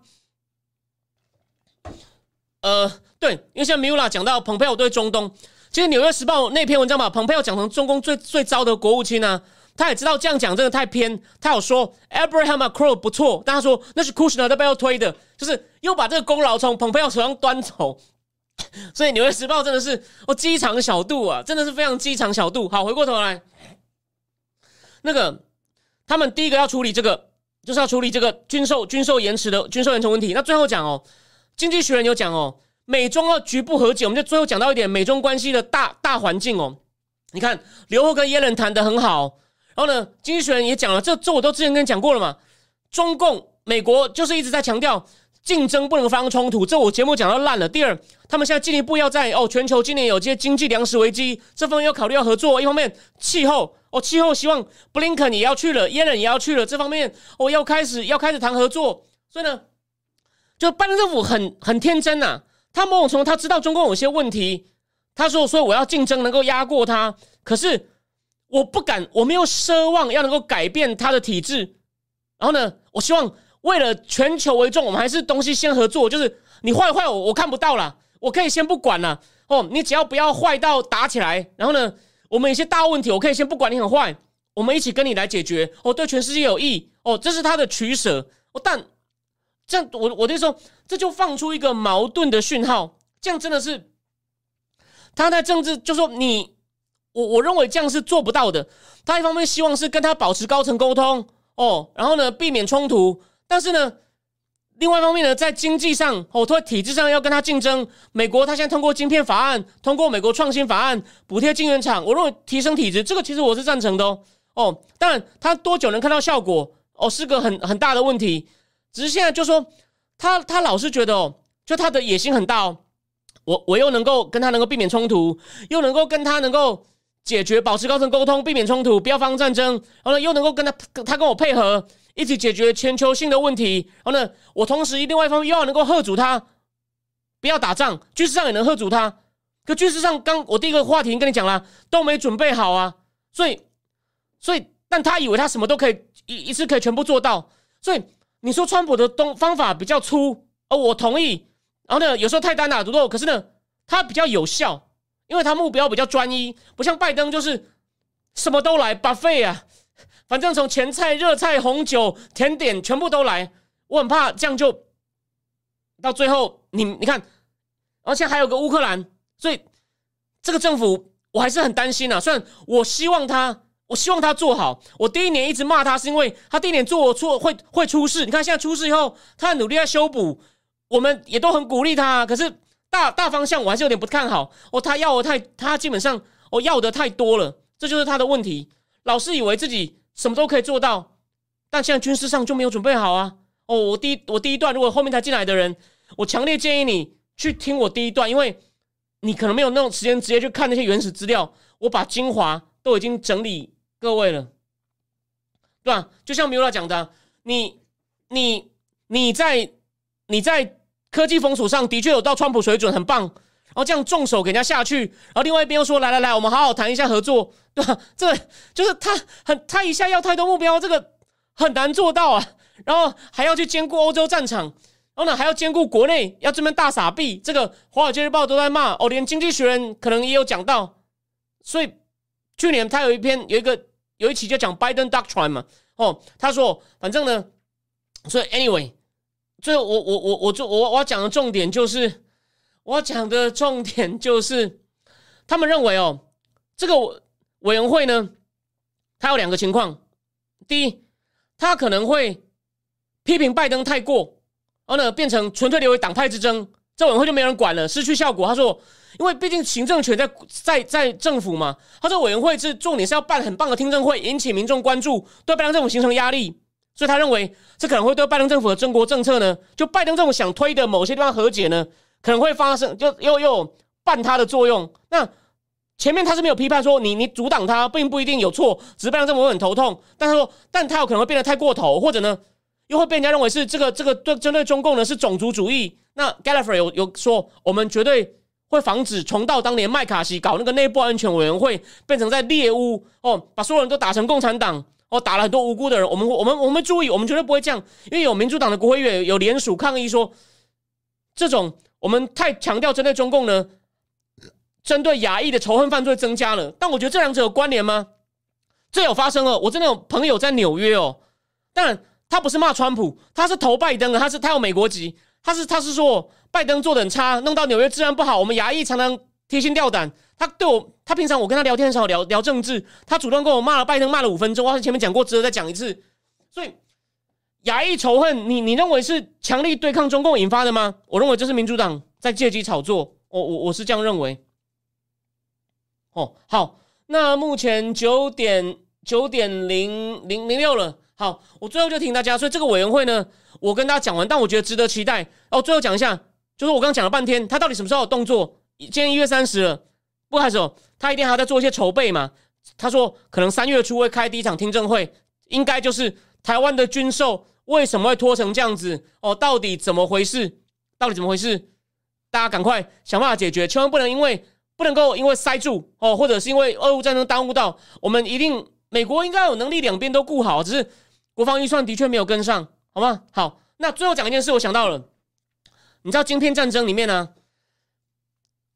呃，对，因为像米 l 拉讲到蓬佩奥对中东，其实《纽约时报》那篇文章把蓬佩奥讲成中共最最糟的国务卿呢，他也知道这样讲真的太偏，他有说 Abraham Macron 不错，但他说那是 Kushner 在背后推的，就是又把这个功劳从蓬佩奥手上端走，所以《纽约时报》真的是哦机场小度啊，真的是非常机场小度。好，回过头来，那个他们第一个要处理这个。就是要处理这个军售军售延迟的军售延迟问题。那最后讲哦，经济学人有讲哦，美中要局部和解。我们就最后讲到一点美中关系的大大环境哦。你看刘鹤跟耶伦谈的很好，然后呢，经济学人也讲了，这这我都之前跟你讲过了嘛。中共美国就是一直在强调竞争不能发生冲突，这我节目讲到烂了。第二，他们现在进一步要在哦全球今年有这些经济粮食危机这方面要考虑要合作，一方面气候。哦，气候希望布林肯也要去了，耶伦也要去了，这方面我要开始要开始谈合作。所以呢，就拜登政府很很天真呐，他某种程度他知道中共有些问题，他说所以我要竞争能够压过他，可是我不敢，我没有奢望要能够改变他的体制。然后呢，我希望为了全球为重，我们还是东西先合作，就是你坏坏我我看不到了，我可以先不管了。哦，你只要不要坏到打起来，然后呢？我们有些大问题，我可以先不管你很坏，我们一起跟你来解决。哦，对全世界有益。哦，这是他的取舍。哦，但这样，我我就说，这就放出一个矛盾的讯号。这样真的是他在政治，就说你，我我认为这样是做不到的。他一方面希望是跟他保持高层沟通，哦，然后呢避免冲突，但是呢。另外一方面呢，在经济上，哦，在体制上要跟他竞争。美国他现在通过晶片法案，通过美国创新法案补贴晶圆厂，我认为提升体质，这个其实我是赞成的哦。哦，当然他多久能看到效果，哦，是个很很大的问题。只是现在就说他他老是觉得哦，就他的野心很大哦。我我又能够跟他能够避免冲突，又能够跟他能够解决保持高层沟通，避免冲突，不要发生战争，然后呢又能够跟他他跟我配合。一起解决全球性的问题，然后呢，我同时另外一方面又要能够喝阻他，不要打仗，军事上也能喝阻他。可军事上，刚我第一个话题跟你讲了，都没准备好啊，所以，所以，但他以为他什么都可以一一次可以全部做到，所以你说川普的东方法比较粗，哦，我同意。然后呢，有时候太单打独斗，可是呢，他比较有效，因为他目标比较专一，不像拜登就是什么都来把费啊。反正从前菜、热菜、红酒、甜点全部都来，我很怕这样就到最后，你你看，而且还有个乌克兰，所以这个政府我还是很担心啊。虽然我希望他，我希望他做好。我第一年一直骂他，是因为他第一年做错会会出事。你看现在出事以后，他努力在修补，我们也都很鼓励他。可是大大方向我还是有点不看好。哦，他要的太，他基本上哦要的太多了，这就是他的问题。老是以为自己。什么都可以做到，但现在军事上就没有准备好啊！哦，我第一我第一段，如果后面才进来的人，我强烈建议你去听我第一段，因为你可能没有那种时间直接去看那些原始资料，我把精华都已经整理各位了，对吧？就像米拉讲的，你你你在你在科技封锁上的确有到川普水准，很棒。然后这样重手给人家下去，然后另外一边又说来来来，我们好好谈一下合作，对吧？这就是他很他一下要太多目标，这个很难做到啊。然后还要去兼顾欧洲战场，然后呢还要兼顾国内，要这边大傻逼。这个《华尔街日报》都在骂哦，连《经济学人》可能也有讲到。所以去年他有一篇有一个有一期就讲 Biden Doctrine 嘛，哦，他说反正呢，所以 Anyway，最后我我我我就我我讲的重点就是。我讲的重点就是，他们认为哦，这个委员会呢，它有两个情况：第一，他可能会批评拜登太过，然后呢变成纯粹留为党派之争，这委员会就没人管了，失去效果。他说，因为毕竟行政权在在在政府嘛，他说委员会是重点是要办很棒的听证会，引起民众关注，对拜登政府形成压力。所以他认为，这可能会对拜登政府的中国政策呢，就拜登政府想推的某些地方和解呢，可能会发生，就又又伴他的作用。那前面他是没有批判说你你阻挡他，并不一定有错，只是拜登政府会很头痛。但他说，但他有可能会变得太过头，或者呢，又会被人家认为是这个这个对针对中共呢是种族主义。那 Gallagher 有有说，我们绝对会防止重蹈当年麦卡锡搞那个内部安全委员会，变成在猎巫哦，把所有人都打成共产党。哦，打了很多无辜的人，我们我们我们注意，我们绝对不会这样，因为有民主党的国会议员有联署抗议说，这种我们太强调针对中共呢，针对亚裔的仇恨犯罪增加了。但我觉得这两者有关联吗？这有发生哦，我真的有朋友在纽约哦，但他不是骂川普，他是投拜登的，他是他有美国籍，他是他是说拜登做的很差，弄到纽约治安不好，我们亚裔常常提心吊胆。他对我，他平常我跟他聊天的时候聊聊政治，他主动跟我骂了拜登，骂了五分钟。我前面讲过，值得再讲一次。所以，亚裔仇恨，你你认为是强力对抗中共引发的吗？我认为这是民主党在借机炒作。我我我是这样认为。哦，好，那目前九点九点零零零六了。好，我最后就听大家，所以这个委员会呢，我跟大家讲完，但我觉得值得期待。哦，最后讲一下，就是我刚讲了半天，他到底什么时候有动作？今天一月三十了。不开始哦，他一定还要再做一些筹备嘛。他说可能三月初会开第一场听证会，应该就是台湾的军售为什么会拖成这样子哦？到底怎么回事？到底怎么回事？大家赶快想办法解决，千万不能因为不能够因为塞住哦，或者是因为俄乌战争耽误到我们一定美国应该有能力两边都顾好，只是国防预算的确没有跟上，好吗？好，那最后讲一件事，我想到了，你知道晶片战争里面呢？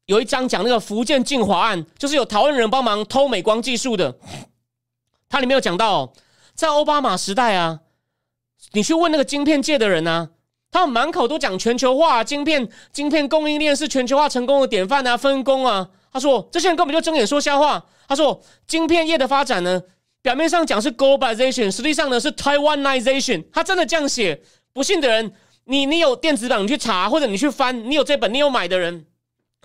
有一章讲那个福建晋华案，就是有台湾人帮忙偷美光技术的。它里面有讲到，在奥巴马时代啊，你去问那个晶片界的人啊，他们满口都讲全球化，晶片晶片供应链是全球化成功的典范啊，分工啊。他说这些人根本就睁眼说瞎话。他说晶片业的发展呢，表面上讲是 globalization，实际上呢是 Taiwanization。他真的这样写，不信的人，你你有电子档，你去查，或者你去翻，你有这本，你有买的人。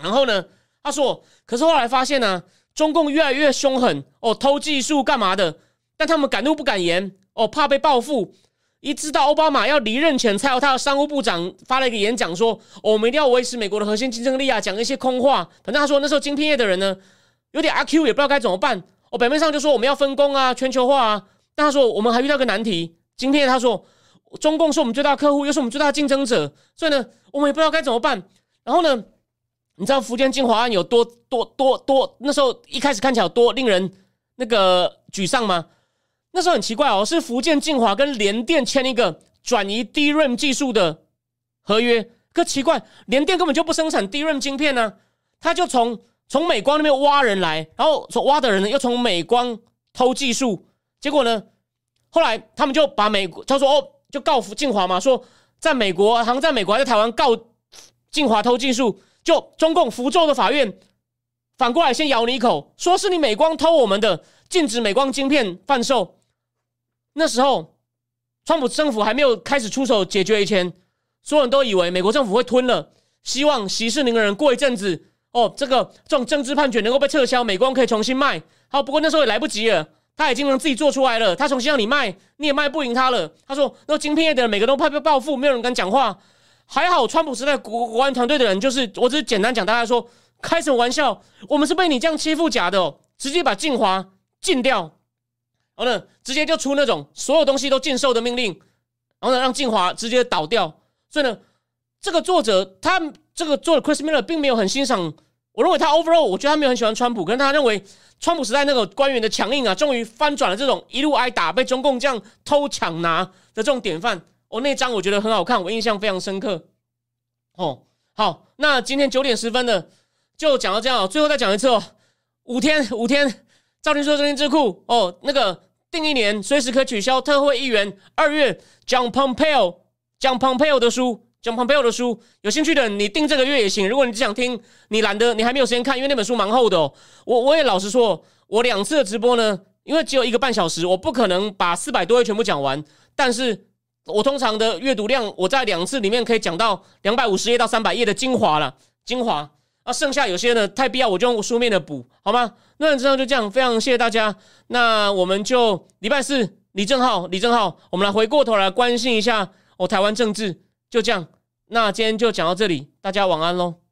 然后呢？他说：“可是后来发现呢，中共越来越凶狠哦，偷技术干嘛的？但他们敢怒不敢言哦，怕被报复。一知道奥巴马要离任前，才有他的商务部长发了一个演讲，说：‘我们一定要维持美国的核心竞争力啊！’讲一些空话。反正他说那时候晶片业的人呢，有点阿 Q，也不知道该怎么办。哦，表面上就说我们要分工啊，全球化啊。但他说我们还遇到个难题，今天他说中共是我们最大客户，又是我们最大竞争者，所以呢，我们也不知道该怎么办。然后呢？”你知道福建晋华案有多多多多？那时候一开始看起来多令人那个沮丧吗？那时候很奇怪哦，是福建晋华跟联电签一个转移 DRAM 技术的合约。可奇怪，联电根本就不生产 DRAM 晶片呢，他就从从美光那边挖人来，然后从挖的人呢又从美光偷技术。结果呢，后来他们就把美他说哦，就告福晋华嘛，说在美国，好像在美国还在台湾告进华偷技术。就中共福州的法院反过来先咬你一口，说是你美光偷我们的，禁止美光晶片贩售。那时候，川普政府还没有开始出手解决以前，所有人都以为美国政府会吞了，希望息事宁人。过一阵子，哦，这个这种政治判决能够被撤销，美光可以重新卖。好，不过那时候也来不及了，他已经能自己做出来了，他重新让你卖，你也卖不赢他了。他说，那晶片业的人每个都怕被报复，没有人敢讲话。还好，川普时代国国安团队的人，就是我只是简单讲，大家说开什么玩笑？我们是被你这样欺负假的，直接把晋华禁掉，然后呢，直接就出那种所有东西都禁售的命令，然后呢，让晋华直接倒掉。所以呢，这个作者他这个作者 Chris Miller 并没有很欣赏，我认为他 overall 我觉得他没有很喜欢川普，可是他认为川普时代那个官员的强硬啊，终于翻转了这种一路挨打被中共这样偷抢拿的这种典范。哦，那张我觉得很好看，我印象非常深刻。哦，好，那今天九点十分的就讲到这样，最后再讲一次哦。五天，五天，赵林说中心智库哦，那个定一年随时可取消特惠一元。二月讲 Pompeo 讲 Pompeo 的书，John Pompeo 的书，有兴趣的你订这个月也行。如果你只想听，你懒得，你还没有时间看，因为那本书蛮厚的哦。我我也老实说，我两次的直播呢，因为只有一个半小时，我不可能把四百多页全部讲完。但是我通常的阅读量，我在两次里面可以讲到两百五十页到三百页的精华了，精华。啊，剩下有些呢太必要，我就用书面的补，好吗？那这样就这样，非常谢谢大家。那我们就礼拜四，李正浩，李正浩，我们来回过头来关心一下哦，台湾政治就这样。那今天就讲到这里，大家晚安喽。